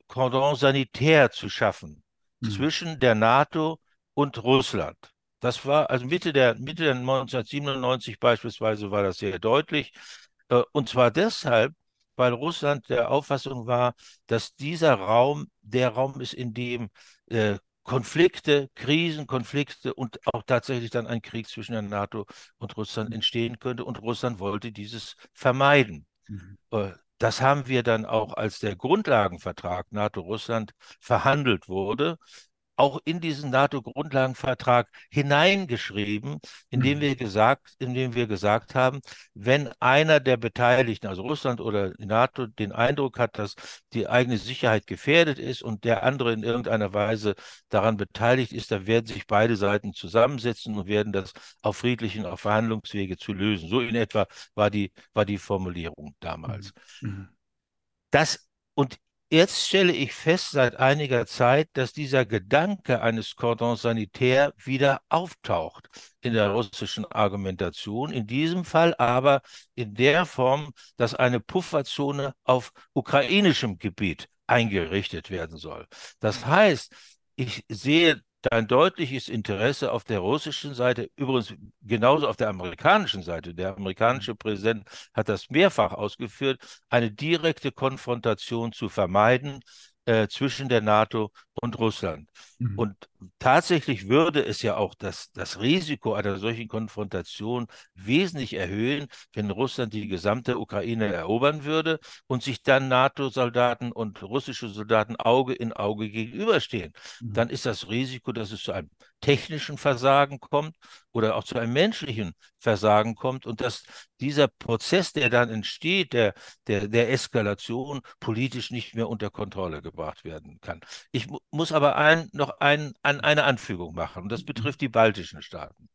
Cordon sanitär zu schaffen mhm. zwischen der NATO und Russland. Das war also Mitte der Mitte der 1997 beispielsweise war das sehr deutlich. Äh, und zwar deshalb, weil Russland der Auffassung war, dass dieser Raum der Raum ist, in dem äh, Konflikte, Krisen, Konflikte und auch tatsächlich dann ein Krieg zwischen der NATO und Russland entstehen könnte. Und Russland wollte dieses vermeiden. Mhm. Äh, das haben wir dann auch, als der Grundlagenvertrag NATO-Russland verhandelt wurde, auch in diesen NATO-Grundlagenvertrag hineingeschrieben, indem mhm. wir gesagt, indem wir gesagt haben, wenn einer der Beteiligten, also Russland oder die NATO, den Eindruck hat, dass die eigene Sicherheit gefährdet ist und der andere in irgendeiner Weise daran beteiligt ist, dann werden sich beide Seiten zusammensetzen und werden das auf friedlichen, auf Verhandlungswege zu lösen. So in etwa war die, war die Formulierung damals. Mhm. mhm. Das und Jetzt stelle ich fest seit einiger Zeit, dass dieser Gedanke eines Cordon sanitaire wieder auftaucht in der russischen Argumentation, in diesem Fall aber in der Form, dass eine Pufferzone auf ukrainischem Gebiet eingerichtet werden soll. Das heißt, ich sehe ein deutliches Interesse auf der russischen Seite, übrigens genauso auf der amerikanischen Seite. Der amerikanische Präsident hat das mehrfach ausgeführt, eine direkte Konfrontation zu vermeiden äh, zwischen der NATO und Russland. Mhm. Und tatsächlich würde es ja auch das, das Risiko einer solchen Konfrontation wesentlich erhöhen, wenn Russland die gesamte Ukraine erobern würde und sich dann NATO-Soldaten und russische Soldaten Auge in Auge gegenüberstehen. Mhm. Dann ist das Risiko, dass es zu einem technischen Versagen kommt oder auch zu einem menschlichen Versagen kommt und dass dieser Prozess, der dann entsteht, der, der, der Eskalation, politisch nicht mehr unter Kontrolle gebracht werden kann. Ich muss aber ein, noch ein, an eine Anfügung machen, und das betrifft die baltischen Staaten.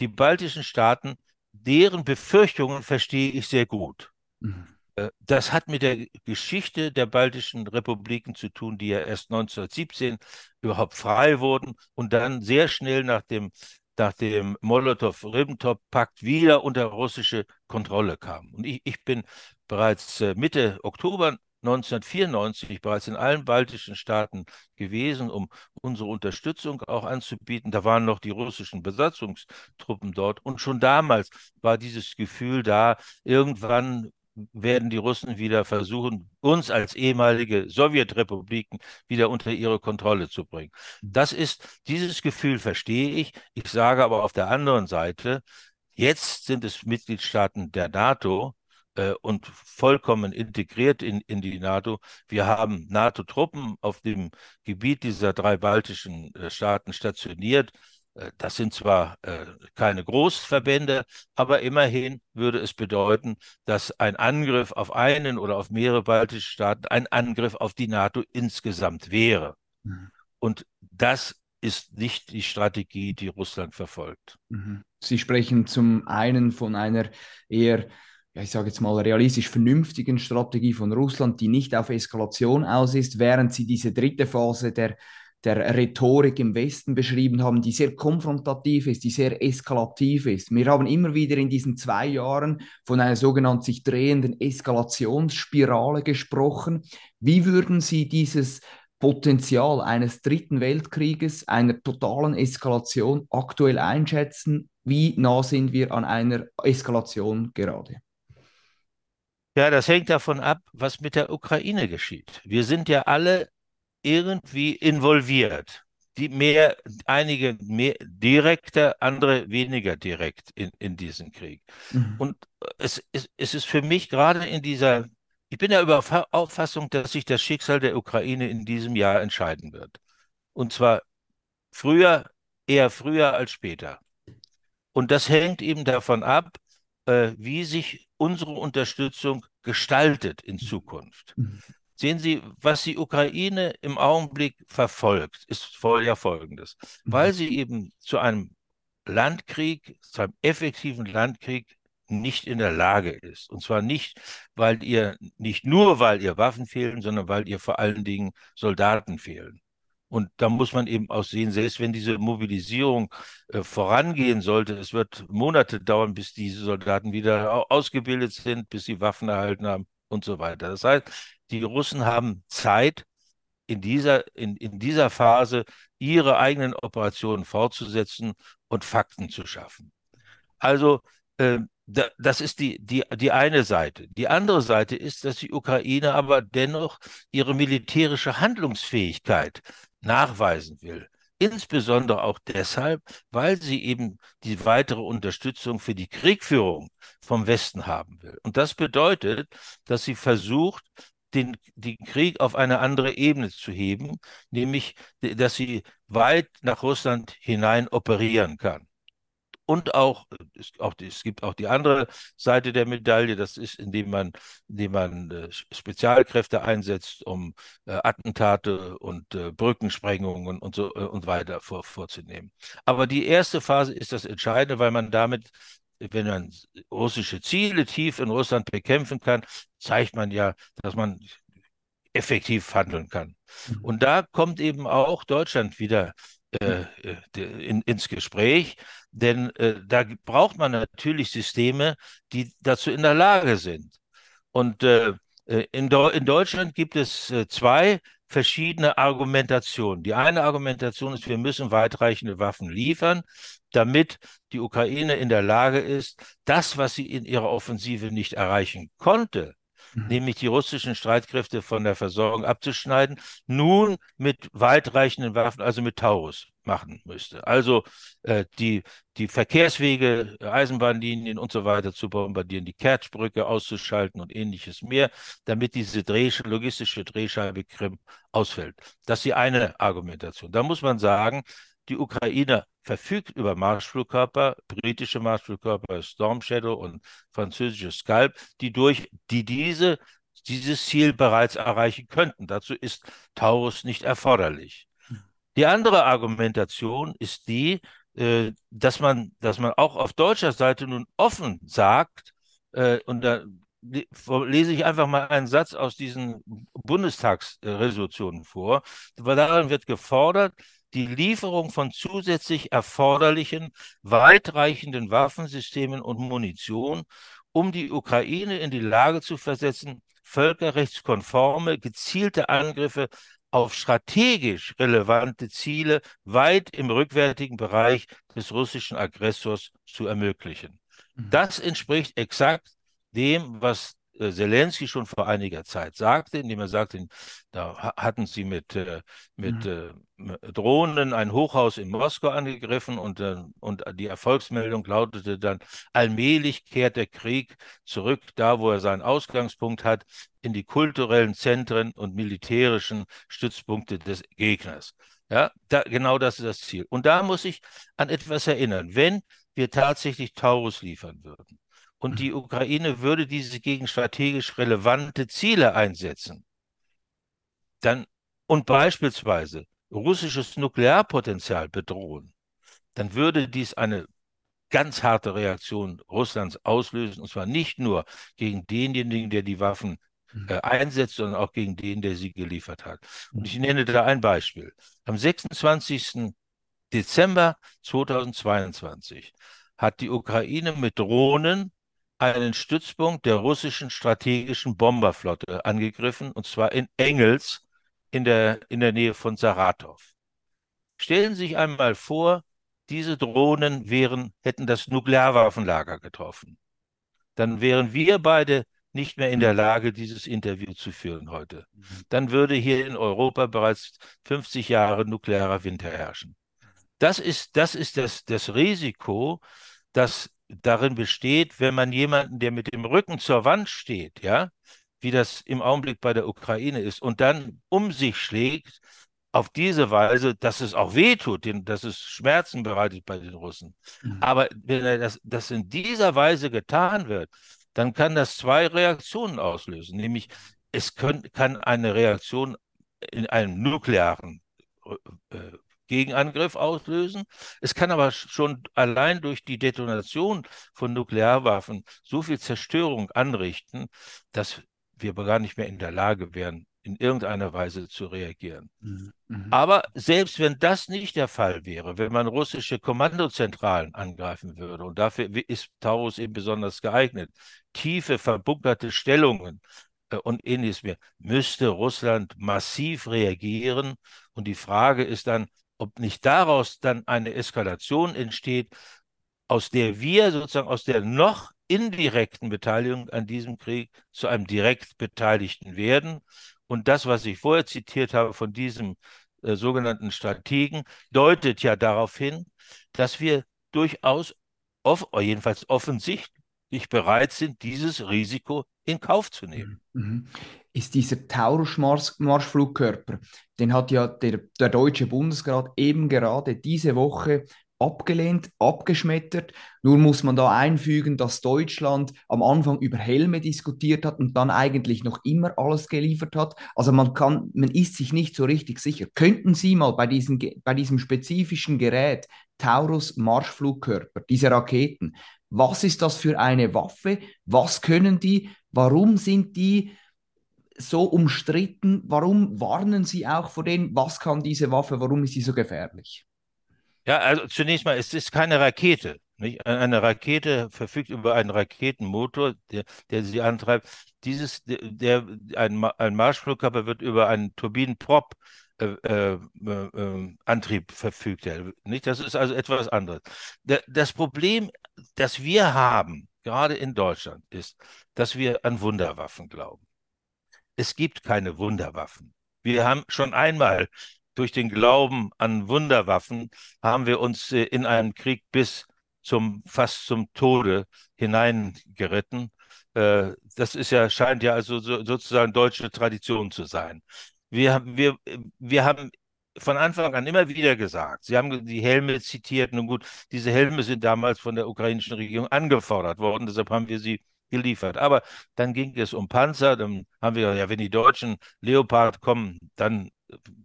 Die baltischen Staaten, deren Befürchtungen verstehe ich sehr gut. Mhm. Äh, das hat mit der Geschichte der baltischen Republiken zu tun, die ja erst 1917 überhaupt frei wurden und dann sehr schnell nach dem, nach dem Molotow-Ribbentrop-Pakt wieder unter russische Kontrolle kamen. Und ich, ich bin bereits äh, Mitte Oktober 1994 bereits in allen baltischen Staaten gewesen, um unsere Unterstützung auch anzubieten. Da waren noch die russischen Besatzungstruppen dort. Und schon damals war dieses Gefühl da, irgendwann werden die Russen wieder versuchen, uns als ehemalige Sowjetrepubliken wieder unter ihre Kontrolle zu bringen. Das ist, dieses Gefühl verstehe ich. Ich sage aber auf der anderen Seite, jetzt sind es Mitgliedstaaten der NATO, und vollkommen integriert in, in die NATO. Wir haben NATO-Truppen auf dem Gebiet dieser drei baltischen äh, Staaten stationiert. Äh, das sind zwar äh, keine Großverbände, aber immerhin würde es bedeuten, dass ein Angriff auf einen oder auf mehrere baltische Staaten ein Angriff auf die NATO insgesamt wäre. Mhm. Und das ist nicht die Strategie, die Russland verfolgt. Mhm. Sie sprechen zum einen von einer eher ja, ich sage jetzt mal, realistisch vernünftigen Strategie von Russland, die nicht auf Eskalation aus ist, während sie diese dritte Phase der, der Rhetorik im Westen beschrieben haben, die sehr konfrontativ ist, die sehr eskalativ ist. Wir haben immer wieder in diesen zwei Jahren von einer sogenannten sich drehenden Eskalationsspirale gesprochen. Wie würden Sie dieses Potenzial eines dritten Weltkrieges, einer totalen Eskalation aktuell einschätzen? Wie nah sind wir an einer Eskalation gerade? Ja, das hängt davon ab, was mit der Ukraine geschieht. Wir sind ja alle irgendwie involviert. Die mehr, einige mehr direkter, andere weniger direkt in, in diesen Krieg. Mhm. Und es, es, es ist für mich gerade in dieser, ich bin ja über Auffassung, dass sich das Schicksal der Ukraine in diesem Jahr entscheiden wird. Und zwar früher, eher früher als später. Und das hängt eben davon ab, äh, wie sich unsere Unterstützung gestaltet in Zukunft. Mhm. Sehen Sie, was die Ukraine im Augenblick verfolgt, ist voll ja folgendes. Mhm. Weil sie eben zu einem Landkrieg, zu einem effektiven Landkrieg nicht in der Lage ist. Und zwar nicht, weil ihr, nicht nur, weil ihr Waffen fehlen, sondern weil ihr vor allen Dingen Soldaten fehlen. Und da muss man eben auch sehen, selbst wenn diese Mobilisierung äh, vorangehen sollte, es wird Monate dauern, bis diese Soldaten wieder ausgebildet sind, bis sie Waffen erhalten haben und so weiter. Das heißt, die Russen haben Zeit, in dieser, in, in dieser Phase ihre eigenen Operationen fortzusetzen und Fakten zu schaffen. Also äh, da, das ist die, die, die eine Seite. Die andere Seite ist, dass die Ukraine aber dennoch ihre militärische Handlungsfähigkeit nachweisen will. Insbesondere auch deshalb, weil sie eben die weitere Unterstützung für die Kriegführung vom Westen haben will. Und das bedeutet, dass sie versucht, den, den Krieg auf eine andere Ebene zu heben, nämlich, dass sie weit nach Russland hinein operieren kann und auch, es, auch, es gibt auch die andere Seite der Medaille, das ist, indem man, indem man äh, Spezialkräfte einsetzt, um äh, Attentate und äh, Brückensprengungen und so äh, und weiter vor, vorzunehmen. Aber die erste Phase ist das Entscheidende, weil man damit wenn man russische Ziele tief in Russland bekämpfen kann, zeigt man ja, dass man effektiv handeln kann. Mhm. Und da kommt eben auch Deutschland wieder äh, äh in, ins Gespräch, denn äh, da braucht man natürlich Systeme, die dazu in der Lage sind. Und äh, äh in, in, Deutschland gibt es zwei verschiedene Argumentationen. Die eine Argumentation ist, wir müssen weitreichende Waffen liefern, damit die Ukraine in der Lage ist, das, was sie in ihrer Offensive nicht erreichen konnte. Nämlich die russischen Streitkräfte von der Versorgung abzuschneiden, nun mit weitreichenden Waffen, also mit Taurus machen müsste. Also äh, die, die Verkehrswege, Eisenbahnlinien und so weiter zu bombardieren, die Kertschbrücke auszuschalten und ähnliches mehr, damit diese Dreh, logistische Drehscheibe Krim ausfällt. Das ist die eine Argumentation. Da muss man sagen, die Ukraine verfügt über Marschflugkörper, britische Marschflugkörper Storm Shadow und französische Scalp, die durch die diese dieses Ziel bereits erreichen könnten. Dazu ist Taurus nicht erforderlich. Die andere Argumentation ist die, äh, dass man, dass man auch auf deutscher Seite nun offen sagt, äh, und da lese ich einfach mal einen Satz aus diesen Bundestagsresolutionen vor, weil darin wird gefordert, die Lieferung von zusätzlich erforderlichen, weitreichenden Waffensystemen und Munition, um die Ukraine in die Lage zu versetzen, völkerrechtskonforme, gezielte Angriffe auf strategisch relevante Ziele weit im rückwärtigen Bereich des russischen Aggressors zu ermöglichen. Mhm. Das entspricht exakt dem, was Zelensky schon vor einiger Zeit sagte, indem er sagte, da hatten sie mit, äh, mit mhm. Äh, Drohnen ein Hochhaus in Moskau angegriffen und, und die Erfolgsmeldung lautete dann, allmählich kehrt der Krieg zurück, da wo er seinen Ausgangspunkt hat, in die kulturellen Zentren und militärischen Stützpunkte des Gegners. Ja, da, genau das ist das Ziel. Und da muss ich an etwas erinnern. Wenn wir tatsächlich Taurus liefern würden, und die Ukraine würde diese gegen strategisch relevante Ziele einsetzen, dann und beispielsweise russisches Nuklearpotenzial bedrohen, dann würde dies eine ganz harte Reaktion Russlands auslösen, und zwar nicht nur gegen denjenigen, der die Waffen mhm. äh, einsetzt, sondern auch gegen den, der sie geliefert hat. Und ich nenne da ein Beispiel. Am 26. Dezember 2022 hat die Ukraine mit Drohnen einen Stützpunkt der russischen strategischen Bomberflotte angegriffen, und zwar in Engels in der, in der Nähe von Saratow. Stellen Sie sich einmal vor, diese Drohnen wären, hätten das Nuklearwaffenlager getroffen. Dann wären wir beide nicht mehr in der Lage, dieses Interview zu führen heute. Dann würde hier in Europa bereits 50 Jahre nuklearer Winter herrschen. Das ist das, ist das, das Risiko, das darin besteht, wenn man jemanden, der mit dem Rücken zur Wand steht, ja, wie das im Augenblick bei der Ukraine ist, und dann um sich schlägt, auf diese Weise, dass es auch wehtut, dass es Schmerzen bereitet bei den Russen. Mhm. Aber wenn das, das in dieser Weise getan wird, dann kann das zwei Reaktionen auslösen. Nämlich, es können, kann eine Reaktion in einem nuklearen äh, Gegenangriff auslösen. Es kann aber schon allein durch die Detonation von Nuklearwaffen so viel Zerstörung anrichten, dass wir gar nicht mehr in der Lage wären, in irgendeiner Weise zu reagieren. Mhm. mhm. Aber selbst wenn das nicht der Fall wäre, wenn man russische Kommandozentralen angreifen würde, und dafür ist Taurus eben besonders geeignet, tiefe, verbunkerte Stellungen äh, und ähnliches mehr, müsste Russland massiv reagieren. Und die Frage ist dann, ob nicht daraus dann eine Eskalation entsteht, aus der wir sozusagen aus der noch indirekten Beteiligung an diesem Krieg zu einem direkt Beteiligten werden. Und das, was ich vorher zitiert habe von diesem äh, sogenannten Strategen, deutet ja darauf hin, dass wir durchaus, off jedenfalls offensichtlich bereit sind, dieses Risiko in Kauf zu nehmen. Mhm. mhm ist dieser Taurus-Marschflugkörper. Den hat ja der, der Deutsche Bundesrat eben gerade diese Woche abgelehnt, abgeschmettert. Nur muss man da einfügen, dass Deutschland am Anfang über Helme diskutiert hat und dann eigentlich noch immer alles geliefert hat. Also man kann, man ist sich nicht so richtig sicher. Könnten Sie mal bei, diesen, bei diesem spezifischen Gerät Taurus Marschflugkörper, diese Raketen, was ist das für eine Waffe? Was können die? Warum sind die so umstritten? Warum warnen Sie auch vor denen? Was kann diese Waffe? Warum ist sie so gefährlich? Ja, also zunächst mal, es ist keine Rakete. Nicht? Eine Rakete verfügt über einen Raketenmotor, der, der sie antreibt. Dieses, der, ein, ein Marschflugkörper wird über einen Turbinenprop äh, äh, äh, Antrieb verfügt. Er, nicht? Das ist also etwas anderes. das Problem, das wir haben, gerade in Deutschland, ist, dass wir an Wunderwaffen glauben. Es gibt keine Wunderwaffen. Wir haben schon einmal durch den Glauben an Wunderwaffen haben wir uns äh, in einem Krieg bis zum fast zum Tode hineingeritten. Äh, das ist ja scheint ja also sozusagen deutsche Tradition zu sein. Wir haben wir wir haben von Anfang an immer wieder gesagt. Sie haben die Helme zitiert. Nun gut, diese Helme sind damals von der ukrainischen Regierung angefordert worden, deshalb haben wir sie geliefert. Aber dann ging es um Panzer, dann haben wir ja, wenn die Deutschen Leopard kommen, dann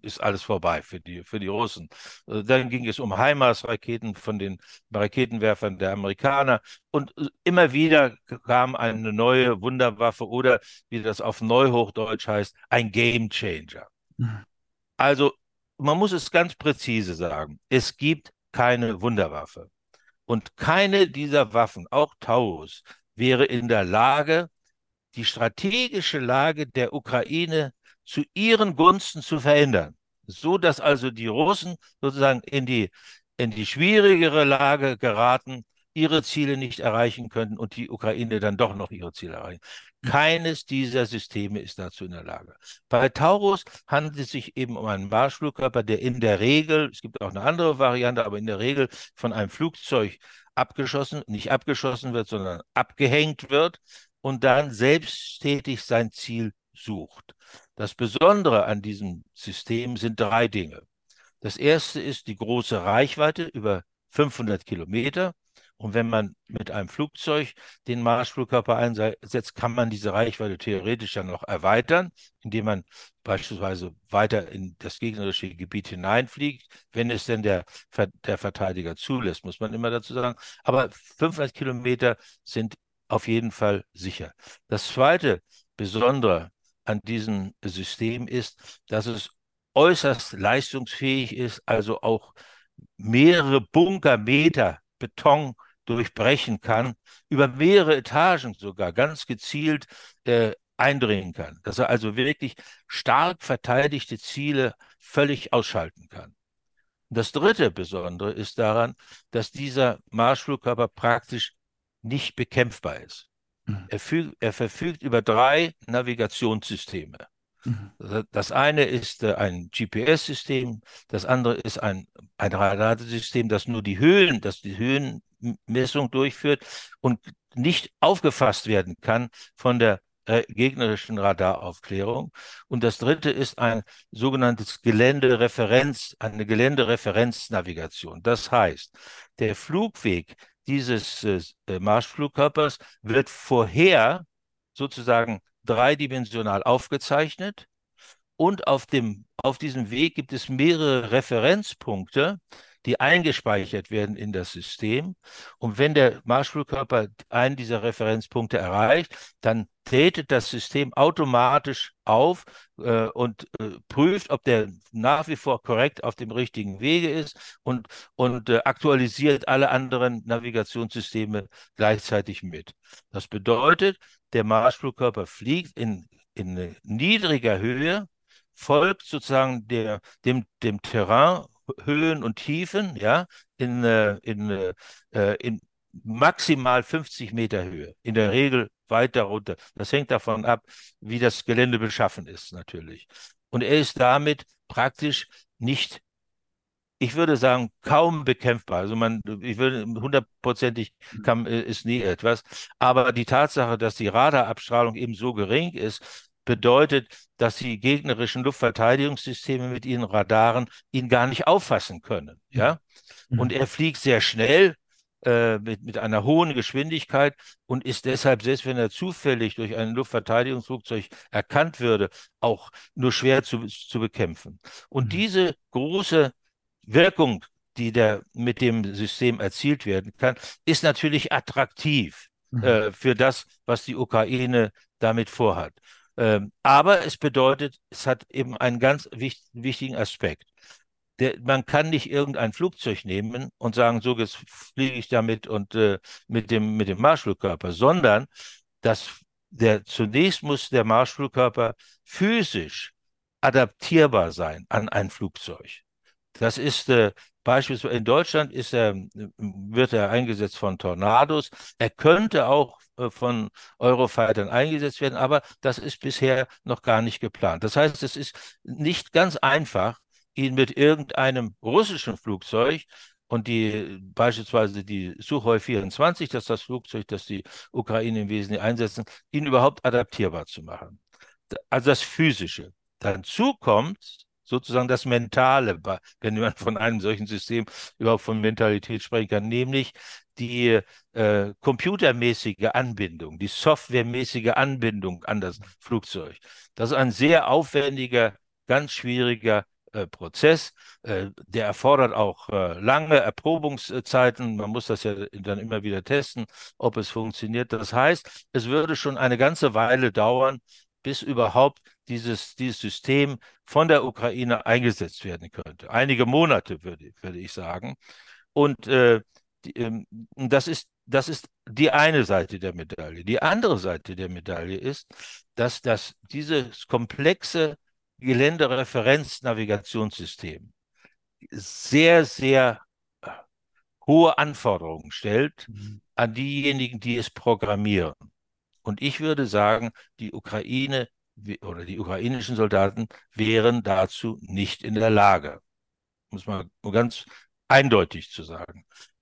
ist alles vorbei für die, für die Russen. Äh, dann ging es um HIMARS-Raketen von den Raketenwerfern der Amerikaner. Und äh, immer wieder kam eine neue Wunderwaffe oder, wie das auf Neuhochdeutsch heißt, ein Game Changer. Mhm. Also man muss es ganz präzise sagen, es gibt keine Wunderwaffe. Und keine dieser Waffen, auch Taurus, wäre in der Lage, die strategische Lage der Ukraine zu ihren Gunsten zu verändern, so dass also die Russen sozusagen in die, in die schwierigere Lage geraten, ihre Ziele nicht erreichen könnten und die Ukraine dann doch noch ihre Ziele erreichen. Keines dieser Systeme ist dazu in der Lage. Bei Taurus handelt es sich eben um einen Marschflugkörper, der in der Regel, es gibt auch eine andere Variante, aber in der Regel von einem Flugzeug abgeschossen, nicht abgeschossen wird, sondern abgehängt wird und dann selbsttätig sein Ziel sucht. Das Besondere an diesem System sind drei Dinge. Das erste ist die große Reichweite über 500 Kilometer. Und wenn man mit einem Flugzeug den Marschflugkörper einsetzt, kann man diese Reichweite theoretisch ja noch erweitern, indem man beispielsweise weiter in das gegnerische Gebiet hineinfliegt, wenn es denn der, der Verteidiger zulässt, muss man immer dazu sagen. Aber 500 Kilometer sind auf jeden Fall sicher. Das zweite Besondere an diesem System ist, dass es äußerst leistungsfähig ist, also auch mehrere Bunkermeter Beton durchbrechen kann, über mehrere Etagen sogar ganz gezielt äh, eindringen kann. Dass er also wirklich stark verteidigte Ziele völlig ausschalten kann. Das dritte Besondere ist daran, dass dieser Marschflugkörper praktisch nicht bekämpfbar ist. Mhm. Er, füg, er, verfügt über drei Navigationssysteme. Mhm. Das eine ist äh, ein GPS-System, das andere ist ein, ein Radarsystem, das nur die Höhen, das die Höhenmessung durchführt und nicht aufgefasst werden kann von der äh, gegnerischen Radaraufklärung. Und das dritte ist ein sogenanntes Geländereferenz, eine Geländereferenznavigation. Das heißt, der Flugweg dieses äh, Marschflugkörpers wird vorher sozusagen dreidimensional aufgezeichnet und auf, dem, auf diesem Weg gibt es mehrere Referenzpunkte, die eingespeichert werden in das System. Und wenn der Marschflugkörper einen dieser Referenzpunkte erreicht, dann tretet das System automatisch auf äh, und äh, prüft, ob der nach wie vor korrekt auf dem richtigen Wege ist und, und äh, aktualisiert alle anderen Navigationssysteme gleichzeitig mit. Das bedeutet, der Marschflugkörper fliegt in, in niedriger Höhe, folgt sozusagen der, dem, dem Terrain, Höhen und Tiefen, ja, in, äh, in, äh, in maximal 50 Meter Höhe, in der Regel weiter runter. Das hängt davon ab, wie das Gelände beschaffen ist, natürlich. Und er ist damit praktisch nicht ich würde sagen, kaum bekämpfbar. Also man, ich würde hundertprozentig kann, äh, ist nie etwas. Aber die Tatsache, dass die Radarabstrahlung eben so gering ist, bedeutet, dass die gegnerischen Luftverteidigungssysteme mit ihren Radaren ihn gar nicht auffassen können. Ja? Mhm. Und er fliegt sehr schnell, äh, mit, mit einer hohen Geschwindigkeit und ist deshalb, selbst wenn er zufällig durch ein Luftverteidigungsflugzeug erkannt würde, auch nur schwer zu, zu bekämpfen. Und mhm. diese große Wirkung, die der mit dem System erzielt werden kann, ist natürlich attraktiv mhm. äh, für das, was die Ukraine damit vorhat. Ähm, aber es bedeutet, es hat eben einen ganz wichtig, wichtigen Aspekt. Der, man kann nicht irgendein Flugzeug nehmen und sagen, so jetzt fliege ich damit und äh, mit dem mit dem Marschflugkörper, sondern das der zunächst muss der Marschflugkörper physisch adaptierbar sein an ein Flugzeug. Das ist äh, beispielsweise in Deutschland ist er, wird er eingesetzt von Tornados. Er könnte auch von Eurofightern eingesetzt werden, aber das ist bisher noch gar nicht geplant. Das heißt, es ist nicht ganz einfach, ihn mit irgendeinem russischen Flugzeug und die beispielsweise die Suchoi 24, das ist das Flugzeug, das die Ukraine im Wesentlichen einsetzen, ihn überhaupt adaptierbar zu machen. Also das Physische. Dazu kommt sozusagen das Mentale, wenn man von einem solchen System überhaupt von Mentalität sprechen kann, nämlich die äh, computermäßige Anbindung, die softwaremäßige Anbindung an das Flugzeug. Das ist ein sehr aufwendiger, ganz schwieriger äh, Prozess. Äh, der erfordert auch äh, lange Erprobungszeiten. Man muss das ja dann immer wieder testen, ob es funktioniert. Das heißt, es würde schon eine ganze Weile dauern, bis überhaupt dieses, dieses System von der Ukraine eingesetzt werden könnte. Einige Monate, würde, würde ich sagen. Und äh, ähm, das, ist, das ist die eine Seite der Medaille. Die andere Seite der Medaille ist, dass das, dieses komplexe Geländereferenznavigationssystem sehr, sehr äh, hohe Anforderungen stellt mhm. an diejenigen, die es programmieren. Und ich würde sagen, die Ukraine oder die ukrainischen Soldaten wären dazu nicht in der Lage. Muss man ganz eindeutig zu sagen.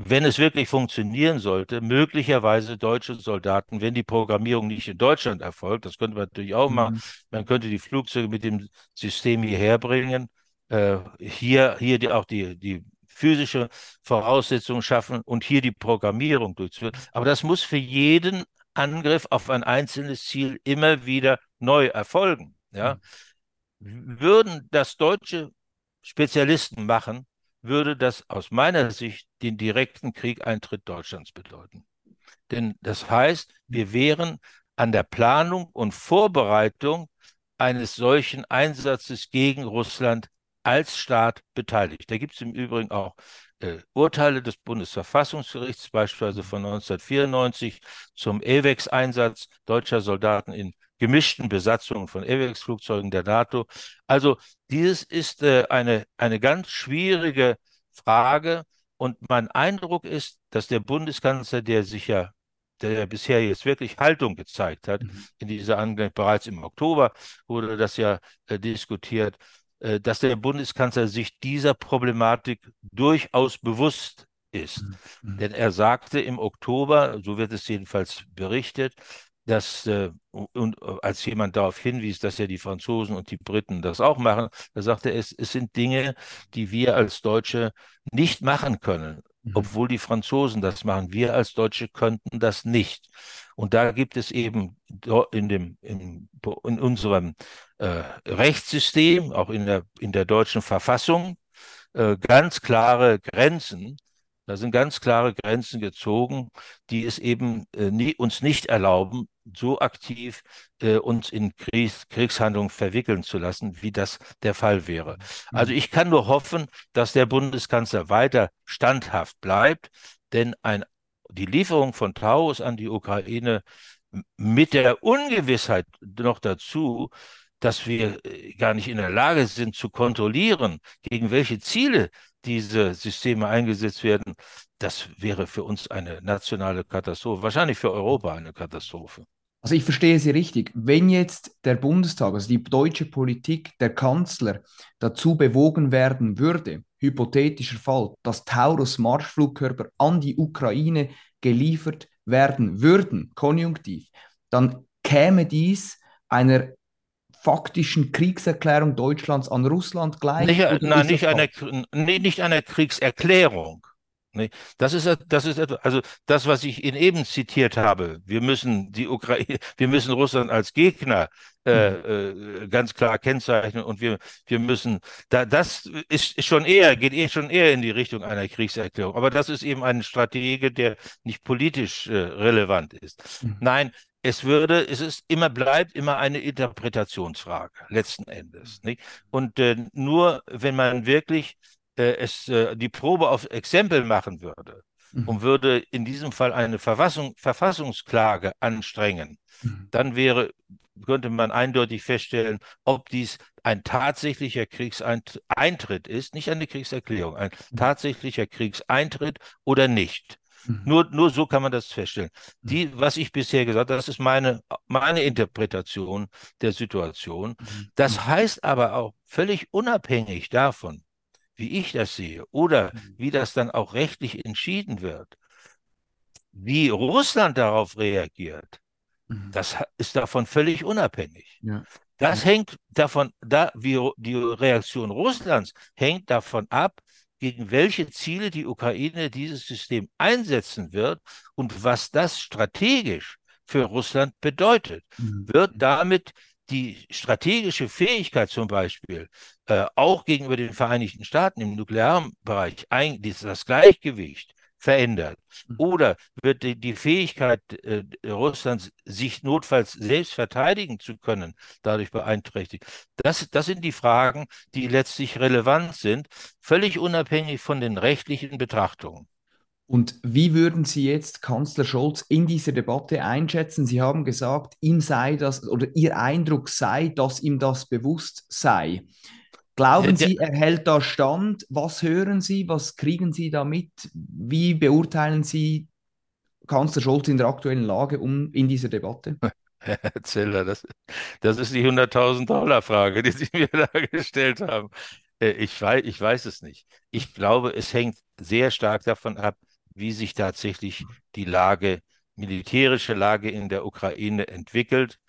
wenn es wirklich funktionieren sollte, möglicherweise deutsche Soldaten, wenn die Programmierung nicht in Deutschland erfolgt, das könnte man natürlich auch mhm. machen, man könnte die Flugzeuge mit dem System hierher bringen, äh, hier, hier die, auch die, die physische Voraussetzungen schaffen und hier die Programmierung durchzuführen. Aber das muss für jeden Angriff auf ein einzelnes Ziel immer wieder neu erfolgen. Ja? Mhm. Würden das deutsche Spezialisten machen, würde das aus meiner Sicht den direkten Kriegeintritt Deutschlands bedeuten. Denn das heißt, wir wären an der Planung und Vorbereitung eines solchen Einsatzes gegen Russland als Staat beteiligt. Da gibt es im Übrigen auch äh, Urteile des Bundesverfassungsgerichts, beispielsweise von 1994 zum EWEX-Einsatz deutscher Soldaten in gemischten Besatzungen von AWACS-Flugzeugen der NATO. Also dieses ist äh, eine, eine ganz schwierige Frage. Und mein Eindruck ist, dass der Bundeskanzler, der sich ja, der bisher jetzt wirklich Haltung gezeigt hat, mhm. in dieser Angelegenheit, bereits im Oktober wurde das ja äh, diskutiert, dass der Bundeskanzler sich dieser Problematik durchaus bewusst ist. Mhm. mhm. Denn er sagte im Oktober, so wird es jedenfalls berichtet, dass, äh, und äh, als jemand darauf hinwies, dass ja die Franzosen und die Briten das auch machen, da sagte er, es, es sind Dinge, die wir als Deutsche nicht machen können, mhm. obwohl die Franzosen das machen. Wir als Deutsche könnten das nicht. Und da gibt es eben in, dem, in, in unserem äh, Rechtssystem, auch in der, in der deutschen Verfassung, äh, ganz klare Grenzen, da sind ganz klare Grenzen gezogen, die es eben äh, nie, uns nicht erlauben, so aktiv äh, uns in Kriegs Kriegshandlungen verwickeln zu lassen, wie das der Fall wäre. Also ich kann nur hoffen, dass der Bundeskanzler weiter standhaft bleibt, denn ein, die Lieferung von Taurus an die Ukraine mit der Ungewissheit noch dazu, dass wir äh, gar nicht in der Lage sind zu kontrollieren, gegen welche Ziele diese Systeme eingesetzt werden, das wäre für uns eine nationale Katastrophe, wahrscheinlich für Europa eine Katastrophe. Also ich verstehe Sie richtig. Wenn jetzt der Bundestag, also die deutsche Politik, der Kanzler dazu bewogen werden würde, hypothetischer Fall, dass Taurus Marschflugkörper an die Ukraine geliefert werden würden, konjunktiv, dann käme dies einer faktischen Kriegserklärung Deutschlands an Russland gleich? Nicht, nein, nicht einer, nee, nicht einer Kriegserklärung. Nee, das ist, das ist etwas, also das, was ich Ihnen eben zitiert habe. Wir müssen die Ukraine, wir müssen Russland als Gegner äh, mhm. äh, ganz klar kennzeichnen und wir, wir müssen, da, das ist schon eher, geht eh schon eher in die Richtung einer Kriegserklärung. Aber das ist eben ein Stratege, der nicht politisch äh, relevant ist. Mhm. Nein, es würde, es ist immer, bleibt immer eine Interpretationsfrage, letzten Endes. Nicht? Und äh, nur wenn man wirklich äh, es äh, die Probe auf Exempel machen würde mhm. und würde in diesem Fall eine Verfassung, Verfassungsklage anstrengen, mhm. dann wäre, könnte man eindeutig feststellen, ob dies ein tatsächlicher Kriegseintritt ist, nicht eine Kriegserklärung, ein mhm. tatsächlicher Kriegseintritt oder nicht. Mhm. Nur, nur so kann man das feststellen. Mhm. Die, was ich bisher gesagt habe, das ist meine, meine Interpretation der Situation. Mhm. Das heißt aber auch völlig unabhängig davon, wie ich das sehe, oder mhm. wie das dann auch rechtlich entschieden wird, wie Russland darauf reagiert, mhm. das ist davon völlig unabhängig. Ja. Das ja. hängt davon, da, wie die Reaktion Russlands hängt davon ab, gegen welche Ziele die Ukraine dieses System einsetzen wird und was das strategisch für Russland bedeutet. Mhm. Wird damit die strategische Fähigkeit zum Beispiel äh, auch gegenüber den Vereinigten Staaten im nuklearen Bereich, ein, das Gleichgewicht verändert? Mhm. Oder wird die, die Fähigkeit äh, Russlands, sich notfalls selbst verteidigen zu können, dadurch beeinträchtigt? Das, das sind die Fragen, die letztlich relevant sind, völlig unabhängig von den rechtlichen Betrachtungen. Und wie würden Sie jetzt Kanzler Scholz in dieser Debatte einschätzen? Sie haben gesagt, ihm sei das oder Ihr Eindruck sei, dass ihm das bewusst sei. Glauben Sie, er hält da stand? Was hören Sie? Was kriegen Sie da mit? Wie beurteilen Sie Kanzler Scholz in der aktuellen Lage um, in dieser Debatte? Herr Zeller, das, das ist die 100.000 Dollar Frage, die Sie mir da gestellt haben. Äh, ich weiß, ich weiß es nicht. Ich glaube, es hängt sehr stark davon ab, wie sich tatsächlich die Lage, militärische Lage in der Ukraine entwickelt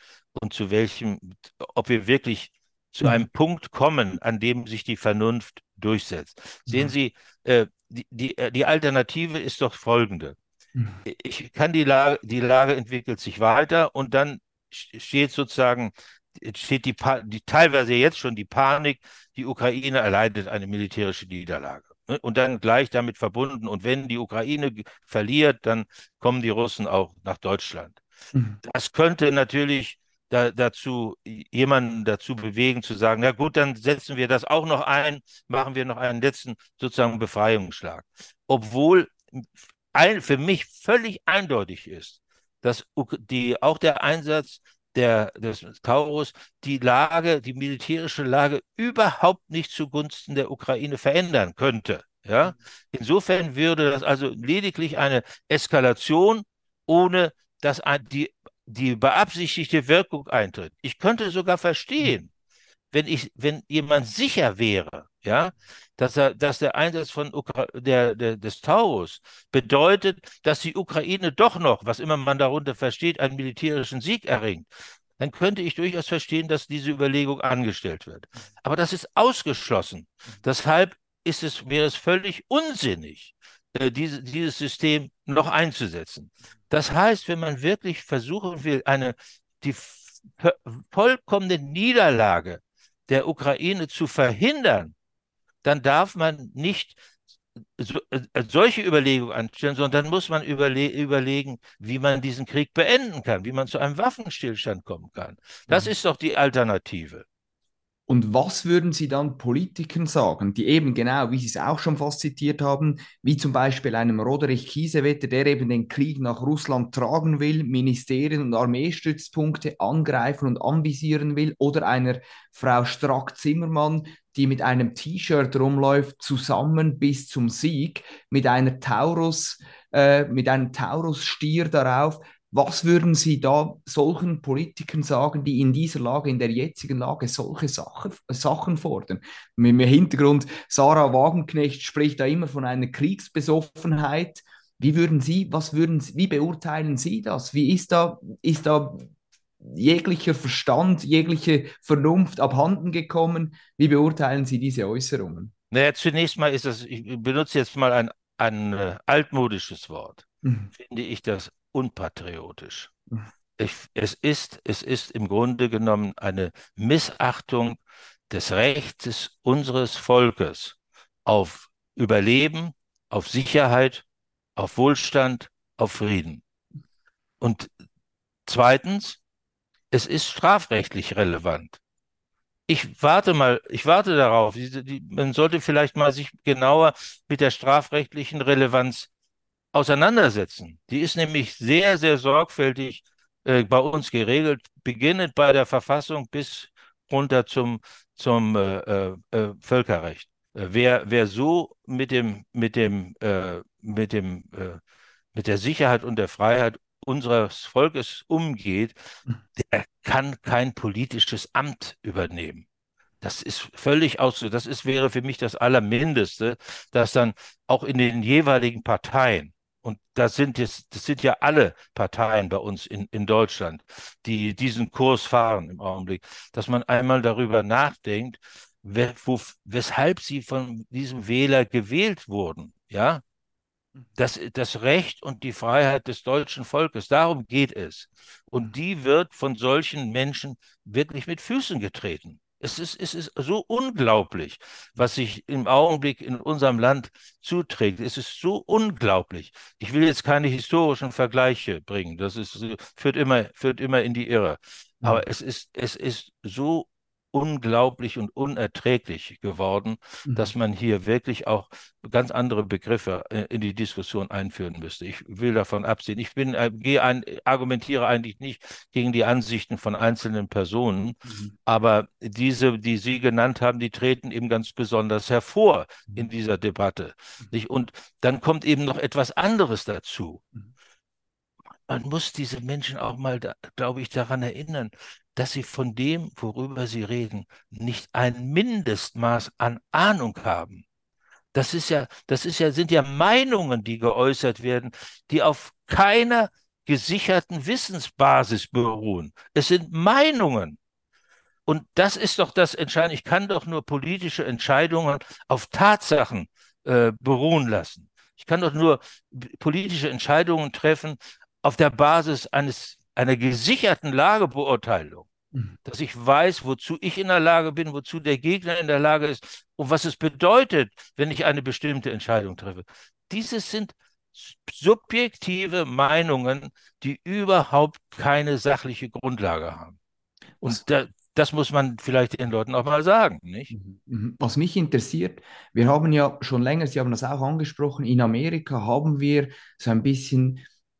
und zu welchem, ob wir wirklich zu mhm. einem Punkt kommen, an dem sich die Vernunft durchsetzt. Sehen mhm. Sie, äh, die, die, äh, die Alternative ist doch folgende. Mhm. Ich kann die Lage, die Lage entwickelt sich weiter und dann steht sozusagen, steht die, die teilweise jetzt schon die Panik, die Ukraine erleidet eine militärische Niederlage. Ne, und dann gleich damit verbunden. Und wenn die Ukraine verliert, dann kommen die Russen auch nach Deutschland. Mhm. Das könnte natürlich da, dazu jemanden dazu bewegen zu sagen, na gut, dann setzen wir das auch noch ein, machen wir noch einen letzten sozusagen Befreiungsschlag. Obwohl ein, für mich völlig eindeutig ist, dass die, auch der Einsatz der, des Taurus die Lage, die militärische Lage überhaupt nicht zugunsten der Ukraine verändern könnte. Ja? Insofern würde das also lediglich eine Eskalation, ohne dass die, die beabsichtigte Wirkung eintritt. Ich könnte sogar verstehen, wenn ich, wenn jemand sicher wäre, ja, dass er, dass der Einsatz von Ukra der, der, des Taurus bedeutet, dass die Ukraine doch noch, was immer man darunter versteht, einen militärischen Sieg erringt, dann könnte ich durchaus verstehen, dass diese Überlegung angestellt wird. Aber das ist ausgeschlossen. Deshalb ist es, wäre es völlig unsinnig, äh, diese, dieses System noch einzusetzen. Das heißt, wenn man wirklich versuchen will, eine, die vollkommene Niederlage der Ukraine zu verhindern, dann darf man nicht so, äh, solche Überlegungen anstellen, sondern dann muss man überle überlegen, wie man diesen Krieg beenden kann, wie man zu einem Waffenstillstand kommen kann. Das mhm. ist doch die Alternative. Und was würden Sie dann Politikern sagen, die eben genau, wie Sie es auch schon fast zitiert haben, wie zum Beispiel einem Roderich Kiesewetter, der eben den Krieg nach Russland tragen will, Ministerien und Armeestützpunkte angreifen und anvisieren will, oder einer Frau Strack-Zimmermann, die mit einem T-Shirt rumläuft, zusammen bis zum Sieg, mit einer Taurus, äh, mit einem Taurus-Stier darauf. Was würden Sie da solchen Politikern sagen, die in dieser Lage, in der jetzigen Lage, solche Sache, Sachen fordern? Mit dem Hintergrund, Sarah Wagenknecht spricht da immer von einer Kriegsbesoffenheit. Wie würden Sie, was würden Sie, wie beurteilen Sie das? Wie ist da, ist da jeglicher Verstand, jegliche Vernunft abhanden gekommen? Wie beurteilen Sie diese Äußerungen? Naja, zunächst mal ist das, ich benutze jetzt mal ein, ein äh, altmodisches Wort, mhm. finde ich das unpatriotisch. Mhm. Ich, es, ist, es ist im Grunde genommen eine Missachtung des Rechts unseres Volkes auf Überleben, auf Sicherheit, auf Wohlstand, auf Frieden. Und zweitens, es ist strafrechtlich relevant. Ich warte mal, ich warte darauf. Man sollte vielleicht mal sich genauer mit der strafrechtlichen Relevanz auseinandersetzen. Die ist nämlich sehr, sehr sorgfältig äh, bei uns geregelt, beginnend bei der Verfassung bis runter zum, zum äh, äh, äh Völkerrecht. Äh, wer, wer so mit dem, mit dem, äh, mit dem, mit der Sicherheit und der Freiheit unseres Volkes umgeht, der kann kein politisches Amt übernehmen. Das ist völlig aus, das ist, wäre für mich das Allermindeste, dass dann auch in den jeweiligen Parteien, und das sind jetzt, das sind ja alle Parteien bei uns in, in Deutschland, die diesen Kurs fahren im Augenblick, dass man einmal darüber nachdenkt, wo, weshalb sie von diesem Wähler gewählt wurden. Ja, das, das Recht und die Freiheit des deutschen Volkes, darum geht es. Und mhm. die wird von solchen Menschen wirklich mit Füßen getreten. Es ist, es ist so unglaublich, was sich im Augenblick in unserem Land zuträgt. Es ist so unglaublich. Ich will jetzt keine historischen Vergleiche bringen. Das ist, führt immer, führt immer in die Irre. Aber es ist, es ist so unglaublich und unerträglich geworden, mhm. dass man hier wirklich auch ganz andere Begriffe äh, in die Diskussion einführen müsste. Ich will davon absehen. Ich bin, äh, gehe ein, argumentiere eigentlich nicht gegen die Ansichten von einzelnen Personen, mhm. aber diese, die Sie genannt haben, die treten eben ganz besonders hervor mhm. in dieser Debatte. Mhm. Und dann kommt eben noch etwas anderes dazu. Mhm. Man muss diese Menschen auch mal, glaube ich, daran erinnern, dass sie von dem, worüber sie reden, nicht ein Mindestmaß an Ahnung haben. Das ist ja, das ist ja, sind ja Meinungen, die geäußert werden, die auf keiner gesicherten Wissensbasis beruhen. Es sind Meinungen. Und das ist doch das Entscheidende. Ich kann doch nur politische Entscheidungen auf Tatsachen äh, beruhen lassen. Ich kann doch nur politische Entscheidungen treffen auf der Basis eines, einer gesicherten Lagebeurteilung. Mhm. dass ich weiß, wozu ich in der Lage bin, wozu der Gegner in der Lage ist und was es bedeutet, wenn ich eine bestimmte Entscheidung treffe. Dieses sind subjektive Meinungen, die überhaupt keine sachliche Grundlage haben. Und da, das muss man vielleicht den Leuten auch mal sagen, nicht? Mhm. Mhm. Was mich interessiert, wir haben ja schon länger, Sie haben das auch angesprochen, in Amerika haben wir so ein bisschen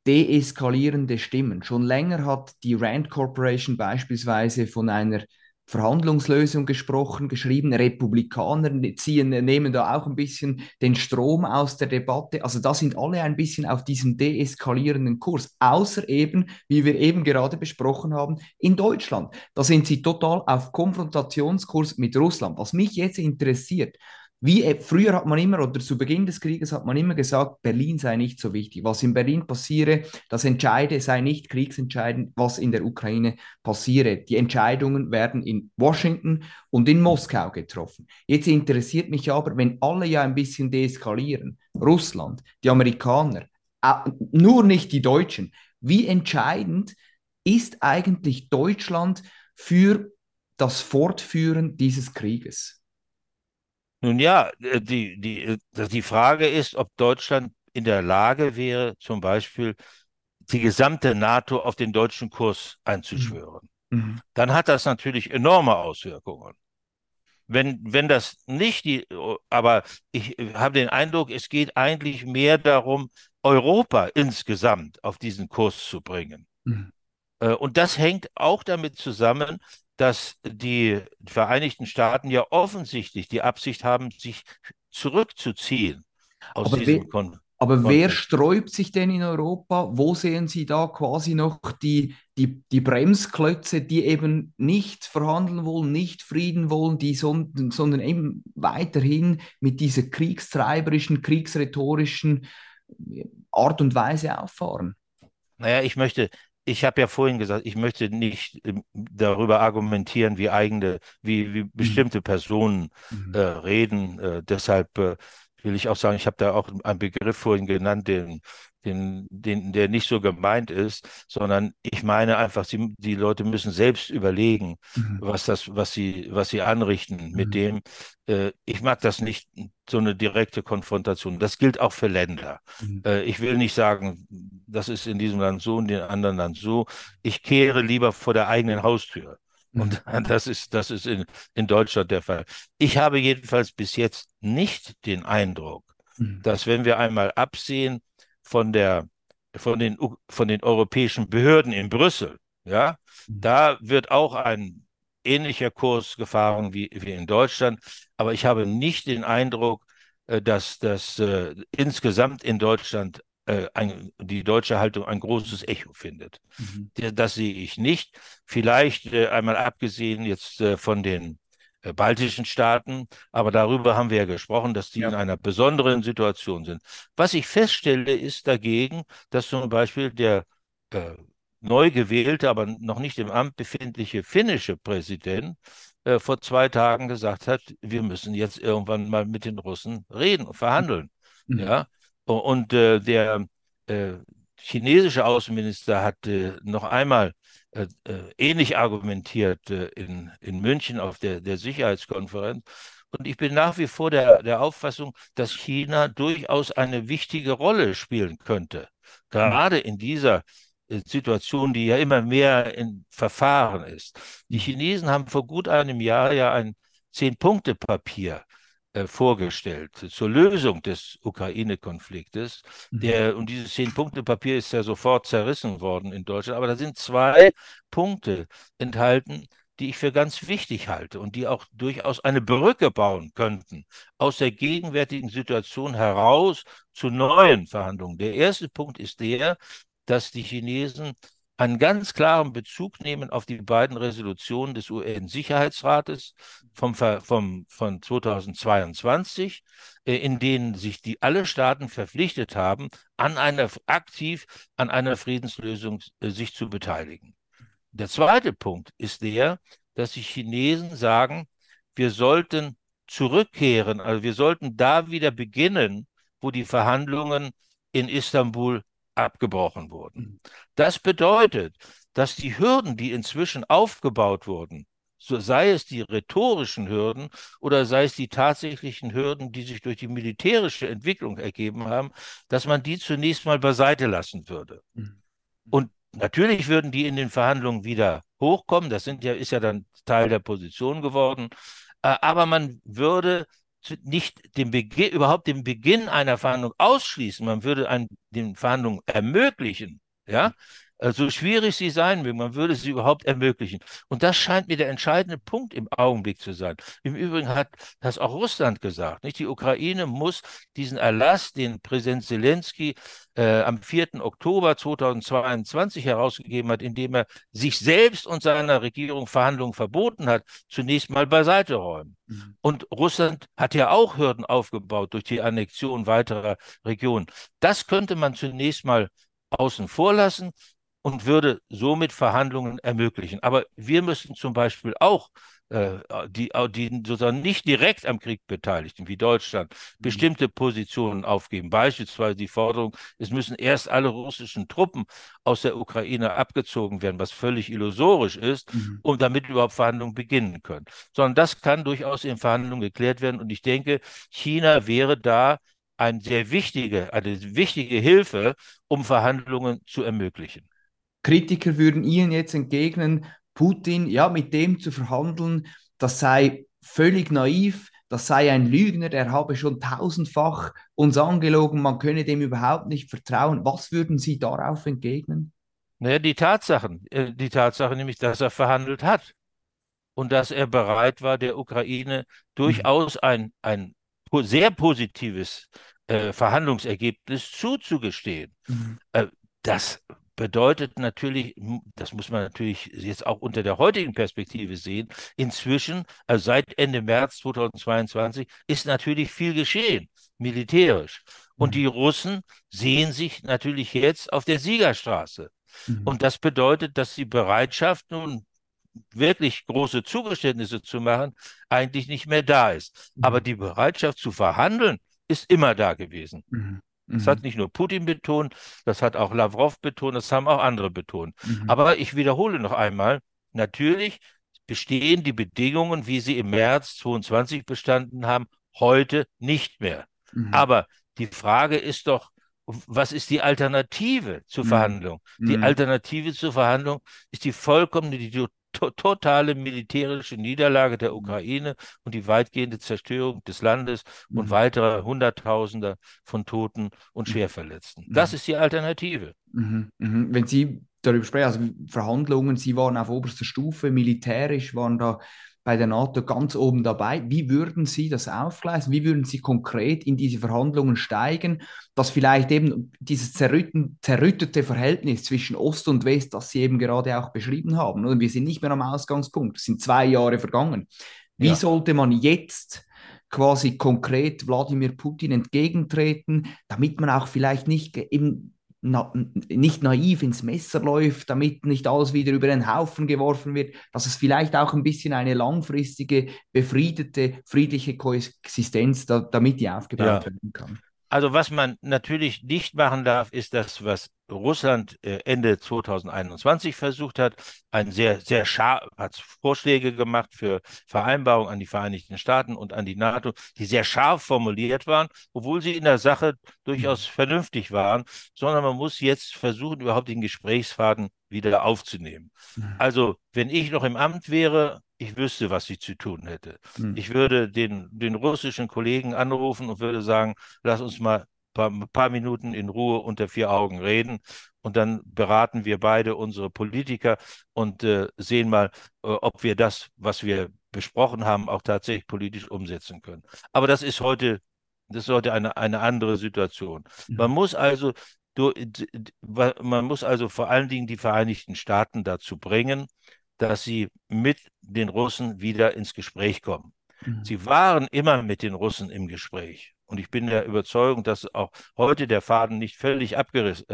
deeskalierende Stimmen. Schon länger hat die Rand Corporation beispielsweise von einer Verhandlungslösung gesprochen, geschrieben. Republikaner ziehen, nehmen da auch ein bisschen den Strom aus der Debatte. Also da sind alle ein bisschen auf diesem deeskalierenden Kurs, außer eben, wie wir eben gerade besprochen haben, in Deutschland. Da sind sie total auf Konfrontationskurs mit Russland. Was mich jetzt interessiert, wie äh, früher hat man immer oder zu Beginn des Krieges hat man immer gesagt, Berlin sei nicht so wichtig. Was in Berlin passiere, das Entscheide sei nicht kriegsentscheidend, was in der Ukraine passiere. Die Entscheidungen werden in Washington und in Moskau getroffen. Jetzt interessiert mich aber, wenn alle ja ein bisschen deeskalieren, Russland, die Amerikaner, nur nicht die Deutschen, wie entscheidend ist eigentlich Deutschland für das Fortführen dieses Krieges? Nun ja, äh, die, die, äh, die Frage ist, ob Deutschland in der Lage wäre, zum Beispiel die gesamte NATO auf den deutschen Kurs einzuschwören. Mhm. mhm. Dann hat das natürlich enorme Auswirkungen. Wenn, wenn das nicht die, aber ich habe den Eindruck, es geht eigentlich mehr darum, Europa insgesamt auf diesen Kurs zu bringen. Mhm. Äh, und das hängt auch damit zusammen, dass die Vereinigten Staaten ja offensichtlich die Absicht haben, sich zurückzuziehen aus aber diesem wer, Kon Aber Konflikt. wer sträubt sich denn in Europa? Wo sehen Sie da quasi noch die, die, die Bremsklötze, die eben nicht verhandeln wollen, nicht Frieden wollen, die son sondern eben weiterhin mit dieser kriegstreiberischen, kriegsrhetorischen Art und Weise auffahren? Naja, ich möchte ich habe ja vorhin gesagt, ich möchte nicht ähm, darüber argumentieren, wie eigene, wie, wie mhm. bestimmte Personen mhm. äh, reden. Äh, deshalb äh, will ich auch sagen, ich habe da auch einen Begriff vorhin genannt, den den, den, der nicht so gemeint ist, sondern ich meine einfach, sie, die Leute müssen selbst überlegen, mhm. was das, was sie, was sie anrichten mit mhm. dem. Äh, ich mag das nicht, so eine direkte Konfrontation. Das gilt auch für Länder. Mhm. Äh, ich will nicht sagen, das ist in diesem Land so und in dem anderen Land so. Ich kehre lieber vor der eigenen Haustür. Und mhm. das ist, das ist in, in Deutschland der Fall. Ich habe jedenfalls bis jetzt nicht den Eindruck, mhm. dass wenn wir einmal absehen von der von den von den europäischen Behörden in Brüssel, ja, mhm. da wird auch ein ähnlicher Kurs gefahren wie, wie in Deutschland, aber ich habe nicht den Eindruck, äh, dass das äh, insgesamt in Deutschland äh, ein, die deutsche Haltung ein großes Echo findet. Mhm. Das sehe ich nicht. Vielleicht äh, einmal abgesehen jetzt äh, von den baltischen Staaten. Aber darüber haben wir ja gesprochen, dass die ja. in einer besonderen Situation sind. Was ich feststelle, ist dagegen, dass zum Beispiel der neu gewählte, aber noch nicht im Amt befindliche finnische Präsident äh, vor zwei Tagen gesagt hat, wir müssen jetzt irgendwann mal mit den Russen reden und verhandeln. Mhm. Ja. Und äh, der äh, chinesische Außenminister hat noch einmal äh, äh, ähnlich argumentiert äh, in, in München auf der, der Sicherheitskonferenz. Und ich bin nach wie vor der, der Auffassung, dass China durchaus eine wichtige Rolle spielen könnte. Gerade in dieser äh, Situation, die ja immer mehr in Verfahren ist. Die Chinesen haben vor gut einem Jahr ja ein Zehn-Punkte-Papier äh, vorgestellt zur Lösung des Ukraine-Konfliktes. Mhm. und dieses Zehn-Punkte-Papier ist ja sofort zerrissen worden in Deutschland. Aber da sind zwei Punkte enthalten, die ich für ganz wichtig halte und die auch durchaus eine Brücke bauen könnten aus der gegenwärtigen Situation heraus zu neuen Verhandlungen. Der erste Punkt ist der, dass die Chinesen einen ganz klaren Bezug nehmen auf die beiden Resolutionen des UN-Sicherheitsrates vom, vom, von 2022, äh, in denen sich die alle Staaten verpflichtet haben, an einer, aktiv an einer Friedenslösung äh, sich zu beteiligen. Der zweite Punkt ist der, dass die Chinesen sagen, wir sollten zurückkehren, also wir sollten da wieder beginnen, wo die Verhandlungen in Istanbul abgebrochen wurden. Mhm. Das bedeutet, dass die Hürden, die inzwischen aufgebaut wurden, so sei es die rhetorischen Hürden oder sei es die tatsächlichen Hürden, die sich durch die militärische Entwicklung ergeben haben, dass man die zunächst mal beiseite lassen würde. Mhm. Und natürlich würden die in den Verhandlungen wieder hochkommen, das sind ja, ist ja dann Teil der Position geworden, äh, aber man würde nicht den Beginn, überhaupt den Beginn einer Verhandlung ausschließen, man würde ein, den Verhandlungen ermöglichen, ja, so schwierig sie sein mögen, man würde sie überhaupt ermöglichen. Und das scheint mir der entscheidende Punkt im Augenblick zu sein. Im Übrigen hat das auch Russland gesagt. Nicht? Die Ukraine muss diesen Erlass, den Präsident Zelensky äh, am 4. Oktober 2022 herausgegeben hat, indem er sich selbst und seiner Regierung Verhandlungen verboten hat, zunächst mal beiseite räumen. Mhm. Und Russland hat ja auch Hürden aufgebaut durch die Annexion weiterer Regionen. Das könnte man zunächst mal außen vor lassen und würde somit Verhandlungen ermöglichen. Aber wir müssen zum Beispiel auch äh, die, die sozusagen nicht direkt am Krieg Beteiligten, wie Deutschland, mhm. bestimmte Positionen aufgeben. Beispielsweise die Forderung, es müssen erst alle russischen Truppen aus der Ukraine abgezogen werden, was völlig illusorisch ist, mhm. um damit überhaupt Verhandlungen beginnen können. Sondern das kann durchaus in Verhandlungen geklärt werden. Und ich denke, China wäre da eine sehr wichtige, eine wichtige Hilfe, um Verhandlungen zu ermöglichen. Kritiker würden Ihnen jetzt entgegnen, Putin, ja, mit dem zu verhandeln, das sei völlig naiv, das sei ein Lügner, der habe schon tausendfach uns angelogen, man könne dem überhaupt nicht vertrauen. Was würden Sie darauf entgegnen? Naja, die Tatsachen, äh, die Tatsache nämlich, dass er verhandelt hat und dass er bereit war, der Ukraine durchaus ein, ein sehr positives äh, Verhandlungsergebnis zuzugestehen. Mhm. Äh, das bedeutet natürlich, das muss man natürlich jetzt auch unter der heutigen Perspektive sehen, inzwischen, also seit Ende März 2022, ist natürlich viel geschehen, militärisch. Und die mhm. Russen sehen sich natürlich jetzt auf der Siegerstraße. Mhm. Und das bedeutet, dass die Bereitschaft nun wirklich große Zugeständnisse zu machen, eigentlich nicht mehr da ist. Mhm. Aber die Bereitschaft zu verhandeln ist immer da gewesen. Mhm. Das hat mhm. nicht nur Putin betont, das hat auch Lavrov betont, das haben auch andere betont. Mhm. Aber ich wiederhole noch einmal, natürlich bestehen die Bedingungen, wie sie im März 22 bestanden haben, heute nicht mehr. Mhm. Aber die Frage ist doch, was ist die Alternative zur mhm. Verhandlung? Die mhm. Alternative zur Verhandlung ist die vollkommene, to totale militärische Niederlage der Ukraine und die weitgehende Zerstörung des Landes und mhm. weitere Hunderttausender von Toten und mhm. Schwerverletzten. Das ist die Alternative. Mhm. Mhm. Wenn Sie darüber sprechen, also Verhandlungen, Sie waren auf oberster Stufe, militärisch waren da bei der NATO ganz oben dabei. Wie würden Sie das aufgleisen? Wie würden Sie konkret in diese Verhandlungen steigen, dass vielleicht eben dieses zerrüttete Verhältnis zwischen Ost und West, das Sie eben gerade auch beschrieben haben, und wir sind nicht mehr am Ausgangspunkt, es sind zwei Jahre vergangen. Wie ja. sollte man jetzt quasi konkret Wladimir Putin entgegentreten, damit man auch vielleicht nicht eben na, nicht naiv ins Messer läuft, damit nicht alles wieder über den Haufen geworfen wird, dass es vielleicht auch ein bisschen eine langfristige, befriedete, friedliche Koexistenz da, damit die aufgebaut ja. werden kann. Also was man natürlich nicht machen darf, ist das, was Russland äh, Ende 2021 versucht hat, ein sehr, sehr scharf, hat Vorschläge gemacht für Vereinbarungen an die Vereinigten Staaten und an die NATO, die sehr scharf formuliert waren, obwohl sie in der Sache durchaus mhm. vernünftig waren, sondern man muss jetzt versuchen, überhaupt den Gesprächsfaden wieder aufzunehmen. Mhm. Also, wenn ich noch im Amt wäre, ich wüsste, was ich zu tun hätte. Hm. Ich würde den, den russischen Kollegen anrufen und würde sagen, lass uns mal ein paar, Minuten in Ruhe unter vier Augen reden und dann beraten wir beide unsere Politiker und äh, sehen mal, äh, ob wir das, was wir besprochen haben, auch tatsächlich politisch umsetzen können. Aber das ist heute, das ist heute eine, eine andere Situation. Mhm. Man muss also man muss also vor allen Dingen die Vereinigten Staaten dazu bringen, dass sie mit den Russen wieder ins Gespräch kommen. Mhm. Sie waren immer mit den Russen im Gespräch. Und ich bin der Überzeugung, dass auch heute der Faden nicht völlig abgerissen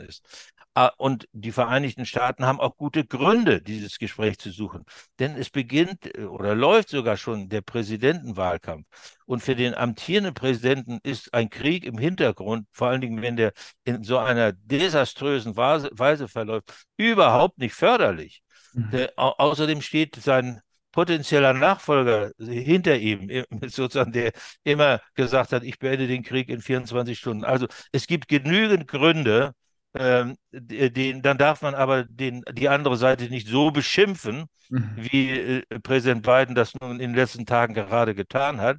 äh, ist. Ah, und die Vereinigten Staaten haben auch gute Gründe, dieses Gespräch zu suchen. Denn es beginnt äh, oder läuft sogar schon der Präsidentenwahlkampf. Und für den amtierenden Präsidenten ist ein Krieg im Hintergrund, vor allen Dingen, wenn der in so einer desaströsen Weise verläuft, überhaupt nicht förderlich. Der, au außerdem steht sein potenzieller Nachfolger hinter ihm, sozusagen, der immer gesagt hat, ich beende den Krieg in 24 Stunden. Also es gibt genügend Gründe, ähm, den, dann darf man aber den, die andere Seite nicht so beschimpfen, mhm. wie äh, Präsident Biden das nun in den letzten Tagen gerade getan hat.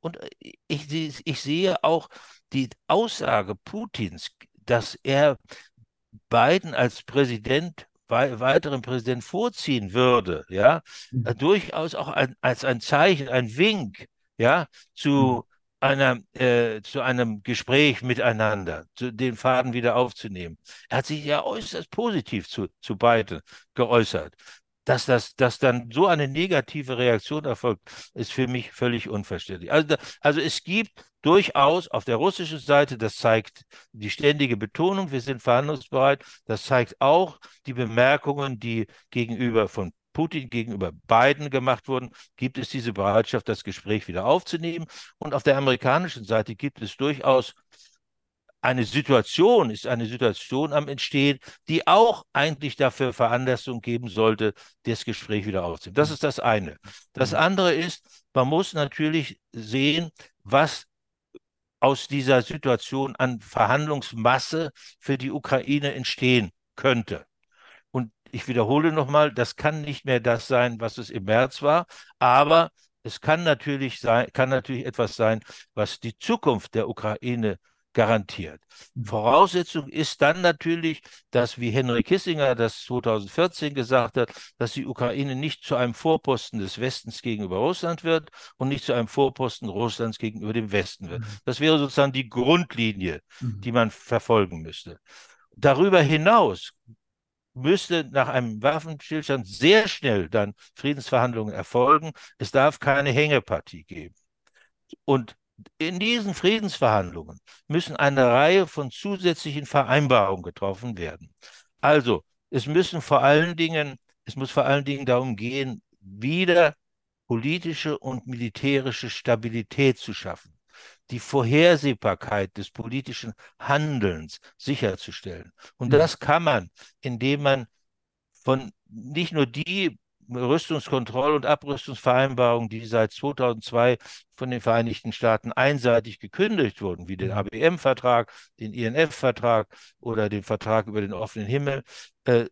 Und ich, ich sehe auch die Aussage Putins, dass er Biden als Präsident weiteren Präsident vorziehen würde, ja, mhm. Äh, durchaus auch ein, als ein Zeichen, ein Wink, ja, zu mhm. einer, äh, zu einem Gespräch miteinander, zu, den Faden wieder aufzunehmen. Er hat sich ja äußerst positiv zu, zu beiden geäußert. Dass, das, dass dann so eine negative Reaktion erfolgt, ist für mich völlig unverständlich. Also, also es gibt durchaus auf der russischen Seite, das zeigt die ständige Betonung, wir sind verhandlungsbereit, das zeigt auch die Bemerkungen, die gegenüber von Putin gegenüber Biden gemacht wurden, gibt es diese Bereitschaft, das Gespräch wieder aufzunehmen. Und auf der amerikanischen Seite gibt es durchaus eine Situation, ist eine Situation am Entstehen, die auch eigentlich dafür Veranlassung geben sollte, das Gespräch wieder aufzunehmen. Das ist das eine. Das andere ist, man muss natürlich sehen, was aus dieser Situation an Verhandlungsmasse für die Ukraine entstehen könnte. Und ich wiederhole nochmal, das kann nicht mehr das sein, was es im März war, aber es kann natürlich sein, kann natürlich etwas sein, was die Zukunft der Ukraine garantiert. Mhm. Voraussetzung ist dann natürlich, dass, wie Henry Kissinger das 2014 gesagt hat, dass die Ukraine nicht zu einem Vorposten des Westens gegenüber Russland wird und nicht zu einem Vorposten Russlands gegenüber dem Westen wird. Mhm. Das wäre sozusagen die Grundlinie, mhm. die man verfolgen müsste. Darüber hinaus müsste nach einem Waffenstillstand sehr schnell dann Friedensverhandlungen erfolgen. Es darf keine Hängepartie geben. Und in diesen Friedensverhandlungen müssen eine Reihe von zusätzlichen Vereinbarungen getroffen werden. Also, es müssen vor allen Dingen, es muss vor allen Dingen darum gehen, wieder politische und militärische Stabilität zu schaffen, die Vorhersehbarkeit des politischen Handelns sicherzustellen. Und mhm. das kann man, indem man von nicht nur die Rüstungskontroll- und Abrüstungsvereinbarungen, die seit 2002 von den Vereinigten Staaten einseitig gekündigt wurden, wie den mhm. ABM-Vertrag, den INF-Vertrag oder den Vertrag über den offenen Himmel. Äh,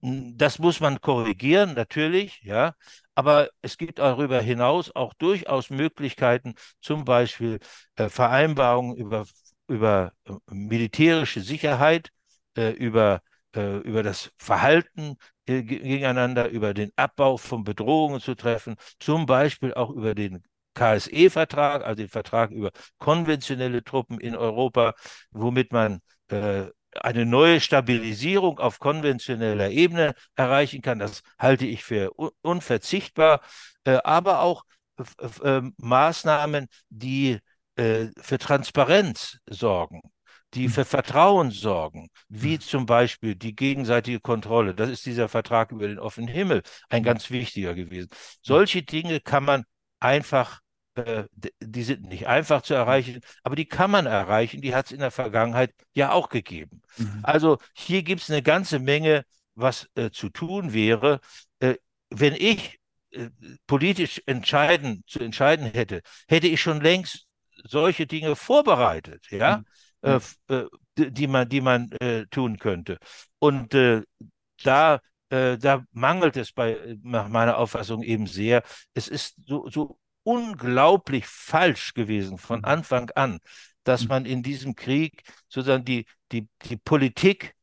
das muss man korrigieren, natürlich, ja. Aber es gibt darüber hinaus auch durchaus Möglichkeiten, zum Beispiel äh, Vereinbarungen über, über äh, militärische Sicherheit, über über das Verhalten gegeneinander, über den Abbau von Bedrohungen zu treffen, zum Beispiel auch über den KSE-Vertrag, also den Vertrag über konventionelle Truppen in Europa, womit man äh, eine neue Stabilisierung auf konventioneller Ebene erreichen kann. Das halte ich für unverzichtbar, äh, aber auch äh, Maßnahmen, die äh, für Transparenz sorgen die für Vertrauen sorgen, wie zum Beispiel die gegenseitige Kontrolle. Das ist dieser Vertrag über den offenen Himmel, ein ganz wichtiger gewesen. Solche Dinge kann man einfach, äh, die sind nicht einfach zu erreichen, aber die kann man erreichen. Die hat es in der Vergangenheit ja auch gegeben. Mhm. Also hier gibt es eine ganze Menge, was äh, zu tun wäre. Äh, wenn ich äh, politisch entscheiden, zu entscheiden hätte, hätte ich schon längst solche Dinge vorbereitet, ja. Mhm äh, äh die man, die man äh, tun könnte. Und äh, da, äh, da mangelt es bei, nach meiner Auffassung eben sehr. Es ist so, so unglaublich falsch gewesen von mhm. Anfang an, dass mhm. man in diesem Krieg sozusagen die, die, die Politik,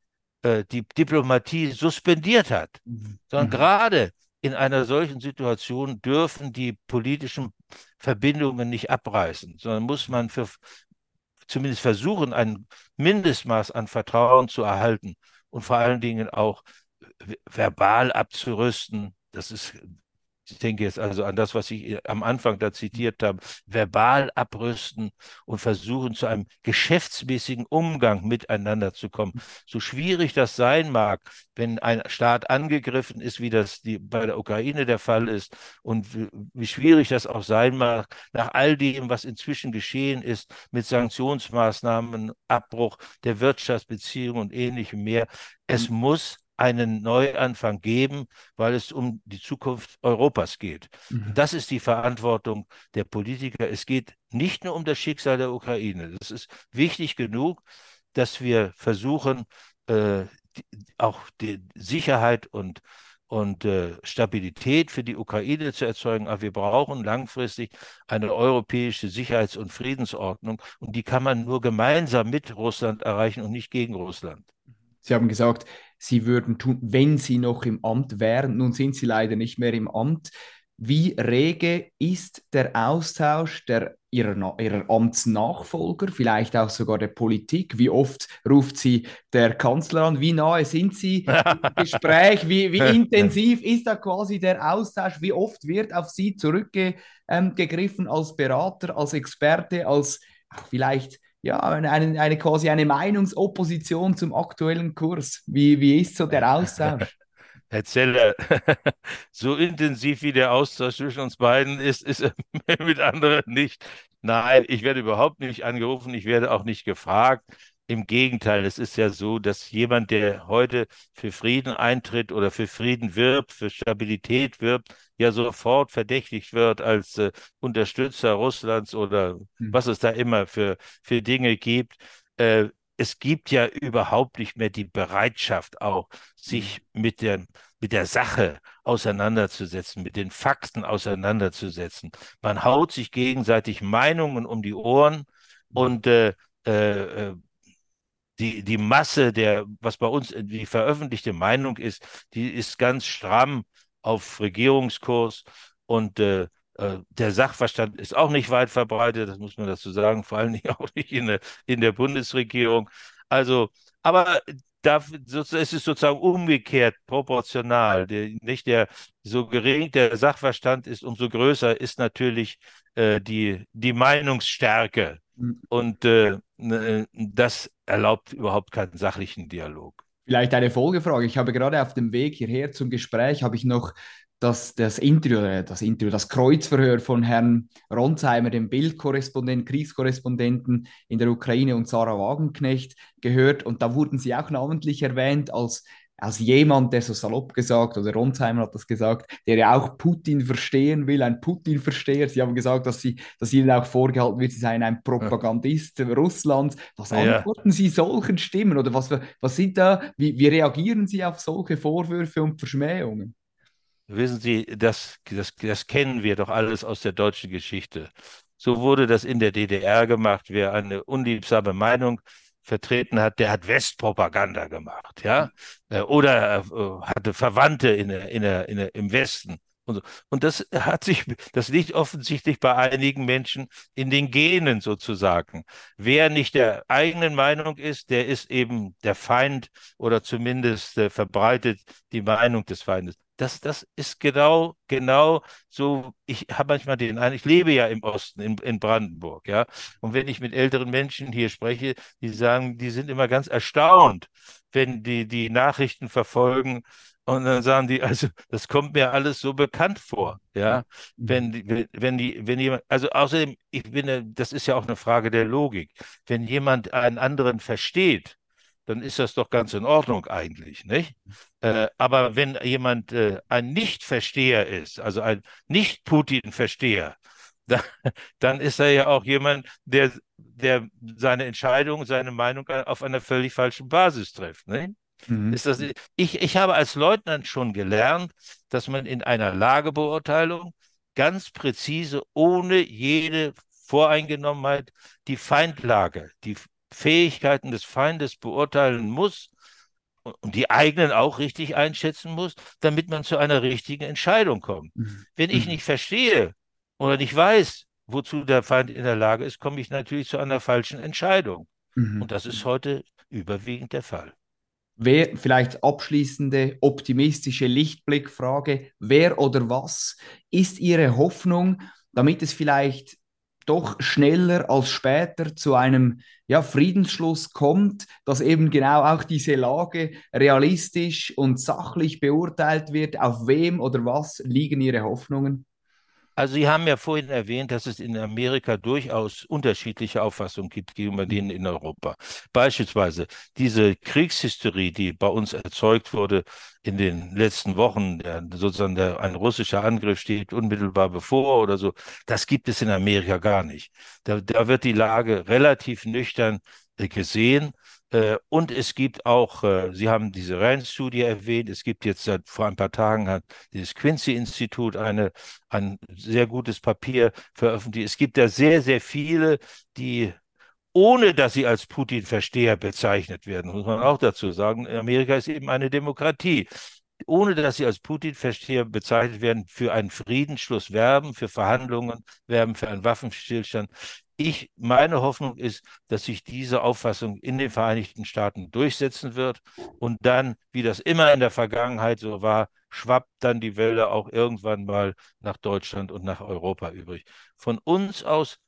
äh, die Diplomatie suspendiert hat, mhm. sondern gerade in einer solchen Situation dürfen die politischen Verbindungen nicht abreißen, sondern muss man für, zumindest versuchen, ein Mindestmaß an Vertrauen zu erhalten und vor allen Dingen auch verbal abzurüsten. Das ist ich denke jetzt also an das, was ich am Anfang da zitiert habe, verbal abrüsten und versuchen, zu einem geschäftsmäßigen Umgang miteinander zu kommen. So schwierig das sein mag, wenn ein Staat angegriffen ist, wie das die, bei der Ukraine der Fall ist, und wie, wie schwierig das auch sein mag, nach all dem, was inzwischen geschehen ist, mit Sanktionsmaßnahmen, Abbruch der Wirtschaftsbeziehungen und ähnlichem mehr. Es muss einen Neuanfang geben, weil es um die Zukunft Europas geht. Mhm. Das ist die Verantwortung der Politiker. Es geht nicht nur um das Schicksal der Ukraine. Das ist wichtig genug, dass wir versuchen, äh, die, auch die Sicherheit und und äh, Stabilität für die Ukraine zu erzeugen. Aber wir brauchen langfristig eine europäische Sicherheits- und Friedensordnung. Und die kann man nur gemeinsam mit Russland erreichen und nicht gegen Russland. Sie haben gesagt, Sie würden tun, wenn Sie noch im Amt wären. Nun sind Sie leider nicht mehr im Amt. Wie rege ist der Austausch der, ihrer, ihrer Amtsnachfolger, vielleicht auch sogar der Politik? Wie oft ruft sie der Kanzler an? Wie nahe sind Sie im Gespräch? Wie, wie intensiv ist da quasi der Austausch? Wie oft wird auf Sie zurückgegriffen als Berater, als Experte, als vielleicht ja, eine, eine, quasi eine Meinungsopposition zum aktuellen Kurs. Wie, wie ist so der Austausch? Herr Zeller, so intensiv wie der Austausch zwischen uns beiden ist, ist er mit anderen nicht. Nein, ich werde überhaupt nicht angerufen, ich werde auch nicht gefragt. Im Gegenteil, es ist ja so, dass jemand, der heute für Frieden eintritt oder für Frieden wirbt, für Stabilität wirbt, ja sofort verdächtigt wird als äh, Unterstützer Russlands oder hm. was es da immer für, für Dinge gibt. Äh, es gibt ja überhaupt nicht mehr die Bereitschaft auch, sich hm. mit der, mit der Sache auseinanderzusetzen, mit den Fakten auseinanderzusetzen. Man haut sich gegenseitig Meinungen um die Ohren hm. und äh, äh, äh die, die Masse der, was bei uns die veröffentlichte Meinung ist, die ist ganz stramm auf Regierungskurs und äh, äh, der Sachverstand ist auch nicht weit verbreitet, das muss man dazu sagen, vor Dingen auch nicht in der, in der Bundesregierung. Also, aber da, es ist sozusagen umgekehrt proportional. Der, nicht der, so gering der Sachverstand ist, umso größer ist natürlich äh, die, die Meinungsstärke. Mhm. Und äh, das erlaubt überhaupt keinen sachlichen Dialog. Vielleicht eine Folgefrage. Ich habe gerade auf dem Weg hierher zum Gespräch, habe ich noch das, das Interview, äh, das Interview, das Kreuzverhör von Herrn Ronsheimer, dem Bildkorrespondenten, Kriegskorrespondenten in der Ukraine und Sarah Wagenknecht gehört. Und da wurden sie auch namentlich erwähnt als als jemand, der so salopp gesagt, oder Ronsheimer hat das gesagt, der ja auch Putin verstehen will, ein Putin-Versteher. Sie haben gesagt, dass, sie, dass ihnen auch vorgehalten wird, sie seien ein Propagandist ja. Russlands. Was antworten ja. Sie solchen Stimmen oder was, was sind da, wie, wie reagieren Sie auf solche Vorwürfe und Verschmähungen? Wissen Sie, das, das, das kennen wir doch alles aus der deutschen Geschichte. So wurde das in der DDR gemacht. Wer eine unliebsame Meinung vertreten hat, der hat Westpropaganda gemacht, ja, äh, oder äh, hatte Verwandte in, in, in, im Westen. Und, so. und das hat sich, das liegt offensichtlich bei einigen Menschen in den Genen sozusagen. Wer nicht der eigenen Meinung ist, der ist eben der Feind oder zumindest äh, verbreitet die Meinung des Feindes das, das ist genau, genau so. Ich habe manchmal den Eindruck, ich lebe ja im Osten, in, in Brandenburg, ja. Und wenn ich mit älteren Menschen hier spreche, die sagen, die sind immer ganz erstaunt, wenn die die Nachrichten verfolgen. Und dann sagen die, also das kommt mir alles so bekannt vor, ja. Wenn die, wenn die, wenn jemand, also außerdem, ich bin, das ist ja auch eine Frage der Logik. Wenn jemand einen anderen versteht, dann ist das doch ganz in Ordnung eigentlich, nicht? Äh, aber wenn jemand äh, ein Nichtversteher ist, also ein Nicht-Putin-Versteher, dann, dann ist er ja auch jemand, der, der seine Entscheidung, seine Meinung auf einer völlig falschen Basis trifft. Nicht? Mhm. Ist das, ich, ich habe als Leutnant schon gelernt, dass man in einer Lagebeurteilung ganz präzise, ohne jede Voreingenommenheit, die Feindlage, die Fähigkeiten des Feindes beurteilen muss und die eigenen auch richtig einschätzen muss, damit man zu einer richtigen Entscheidung kommt. Mhm. Wenn ich mhm. nicht verstehe oder nicht weiß, wozu der Feind in der Lage ist, komme ich natürlich zu einer falschen Entscheidung. Mhm. Und das ist heute überwiegend der Fall. Wer, vielleicht abschließende optimistische Lichtblickfrage, wer oder was ist Ihre Hoffnung, damit es vielleicht doch schneller als später zu einem ja, Friedensschluss kommt, dass eben genau auch diese Lage realistisch und sachlich beurteilt wird. Auf wem oder was liegen Ihre Hoffnungen? Also Sie haben ja vorhin erwähnt, dass es in Amerika durchaus unterschiedliche Auffassungen gibt gegenüber denen in Europa. Beispielsweise diese Kriegshysterie, die bei uns erzeugt wurde in den letzten Wochen, der, sozusagen der, ein russischer Angriff steht unmittelbar bevor oder so, das gibt es in Amerika gar nicht. Da, da wird die Lage relativ nüchtern äh, gesehen und es gibt auch, äh, Sie haben diese Rand-Studie erwähnt, es gibt jetzt seit vor ein paar Tagen hat dieses Quincy-Institut eine, ein sehr gutes Papier veröffentlicht. Es gibt da sehr, sehr viele, die ohne dass sie als Putin-Versteher bezeichnet werden, muss man auch dazu sagen. Amerika ist eben eine Demokratie ohne dass sie als Putin-Versteher bezeichnet werden, für einen Friedensschluss werben, für Verhandlungen werben, für einen Waffenstillstand ich, meine Hoffnung ist, dass sich diese Auffassung in den Vereinigten Staaten durchsetzen wird und dann, wie das immer in der Vergangenheit so war, schwappt dann die Welle auch irgendwann mal nach Deutschland und nach Europa übrig. Von uns aus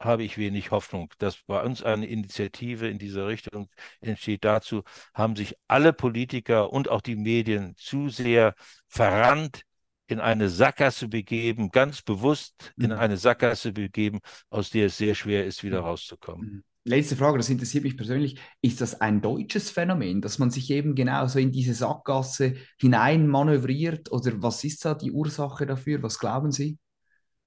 habe ich wenig Hoffnung, dass bei uns eine Initiative in dieser Richtung entsteht. Dazu haben sich alle Politiker und auch die Medien zu sehr verrannt in eine Sackgasse begeben, ganz bewusst in mhm. eine Sackgasse begeben, aus der es sehr schwer ist, wieder mhm. rauszukommen. Mhm. Letzte Frage, das interessiert mich persönlich. Ist das ein deutsches Phänomen, dass man sich eben genau so in diese Sackgasse hinein manövriert? Oder was ist da die Ursache dafür? Was glauben Sie?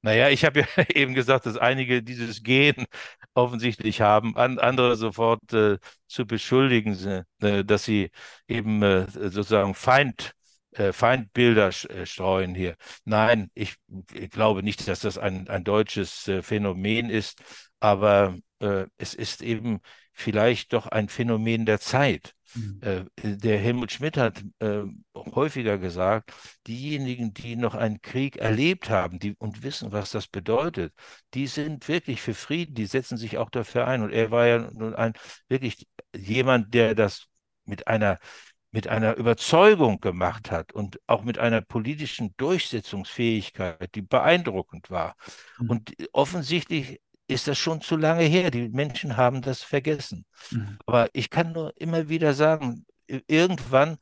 Naja, ich habe ja eben gesagt, dass einige dieses Gen offensichtlich haben, an, andere sofort äh, zu beschuldigen, äh, dass sie eben äh, sozusagen Feind äh, Feindbilder äh, streuen hier. Nein, ich, ich, glaube nicht, dass das ein, ein deutsches äh, Phänomen ist, aber äh, es ist eben vielleicht doch ein Phänomen der Zeit. Mhm. Der Helmut Schmidt hat häufiger gesagt, diejenigen, die noch einen Krieg erlebt haben die, und wissen, was das bedeutet, die sind wirklich für Frieden, die setzen sich auch dafür ein. Und er war ja nun ein wirklich jemand, der das mit einer mit einer Überzeugung gemacht hat und auch mit einer politischen Durchsetzungsfähigkeit, die beeindruckend war. Mhm. Und offensichtlich ist das schon zu lange her. Die Menschen haben das vergessen. Mhm. Aber ich kann nur immer wieder sagen, irgendwann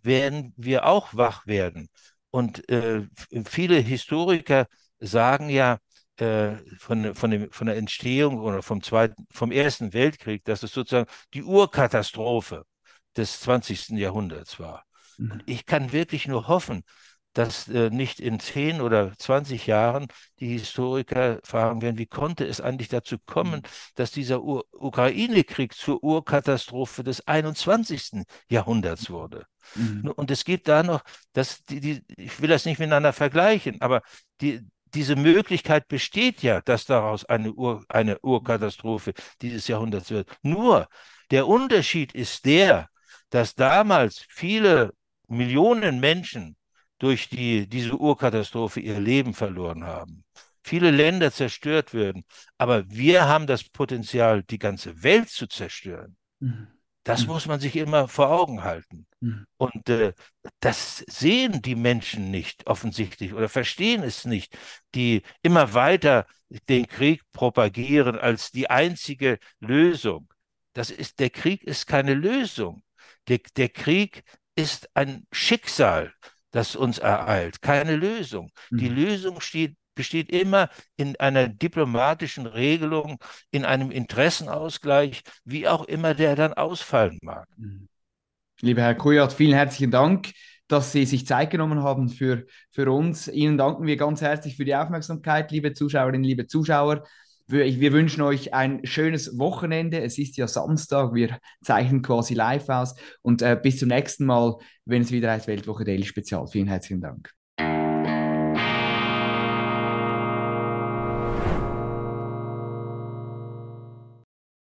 werden wir auch wach werden. Und äh, viele Historiker sagen ja äh, von, von, dem, von der Entstehung oder vom, zweiten, vom Ersten Weltkrieg, dass es sozusagen die Urkatastrophe des 20. Jahrhunderts war. Mhm. Und ich kann wirklich nur hoffen, dass äh, nicht in 10 oder 20 Jahren die Historiker fragen werden, wie konnte es eigentlich dazu kommen, mhm. dass dieser Ukraine-Krieg zur Urkatastrophe des 21. Jahrhunderts wurde. Mhm. Und es gibt da noch, dass die, die, ich will das nicht miteinander vergleichen, aber die, diese Möglichkeit besteht ja, dass daraus eine, Ur, eine Urkatastrophe dieses Jahrhunderts wird. Nur der Unterschied ist der, dass damals viele Millionen Menschen durch die, diese Urkatastrophe ihr Leben verloren haben. Viele Länder zerstört werden. Aber wir haben das Potenzial, die ganze Welt zu zerstören. Mhm. Das mhm. muss man sich immer vor Augen halten. Mhm. Und äh, das sehen die Menschen nicht offensichtlich oder verstehen es nicht, die immer weiter den Krieg propagieren als die einzige Lösung. Das ist, der Krieg ist keine Lösung. Der, der Krieg ist ein Schicksal, das uns ereilt, keine Lösung. Mhm. Die Lösung steht, besteht immer in einer diplomatischen Regelung, in einem Interessenausgleich, wie auch immer der dann ausfallen mag. Mhm. Lieber Herr Kujat, vielen herzlichen Dank, dass Sie sich Zeit genommen haben für, für uns. Ihnen danken wir ganz herzlich für die Aufmerksamkeit, liebe Zuschauerinnen, liebe Zuschauer. Wir wünschen euch ein schönes Wochenende. Es ist ja Samstag, wir zeichnen quasi live aus. Und äh, bis zum nächsten Mal, wenn es wieder heißt Weltwoche Daily Spezial. Vielen herzlichen Dank.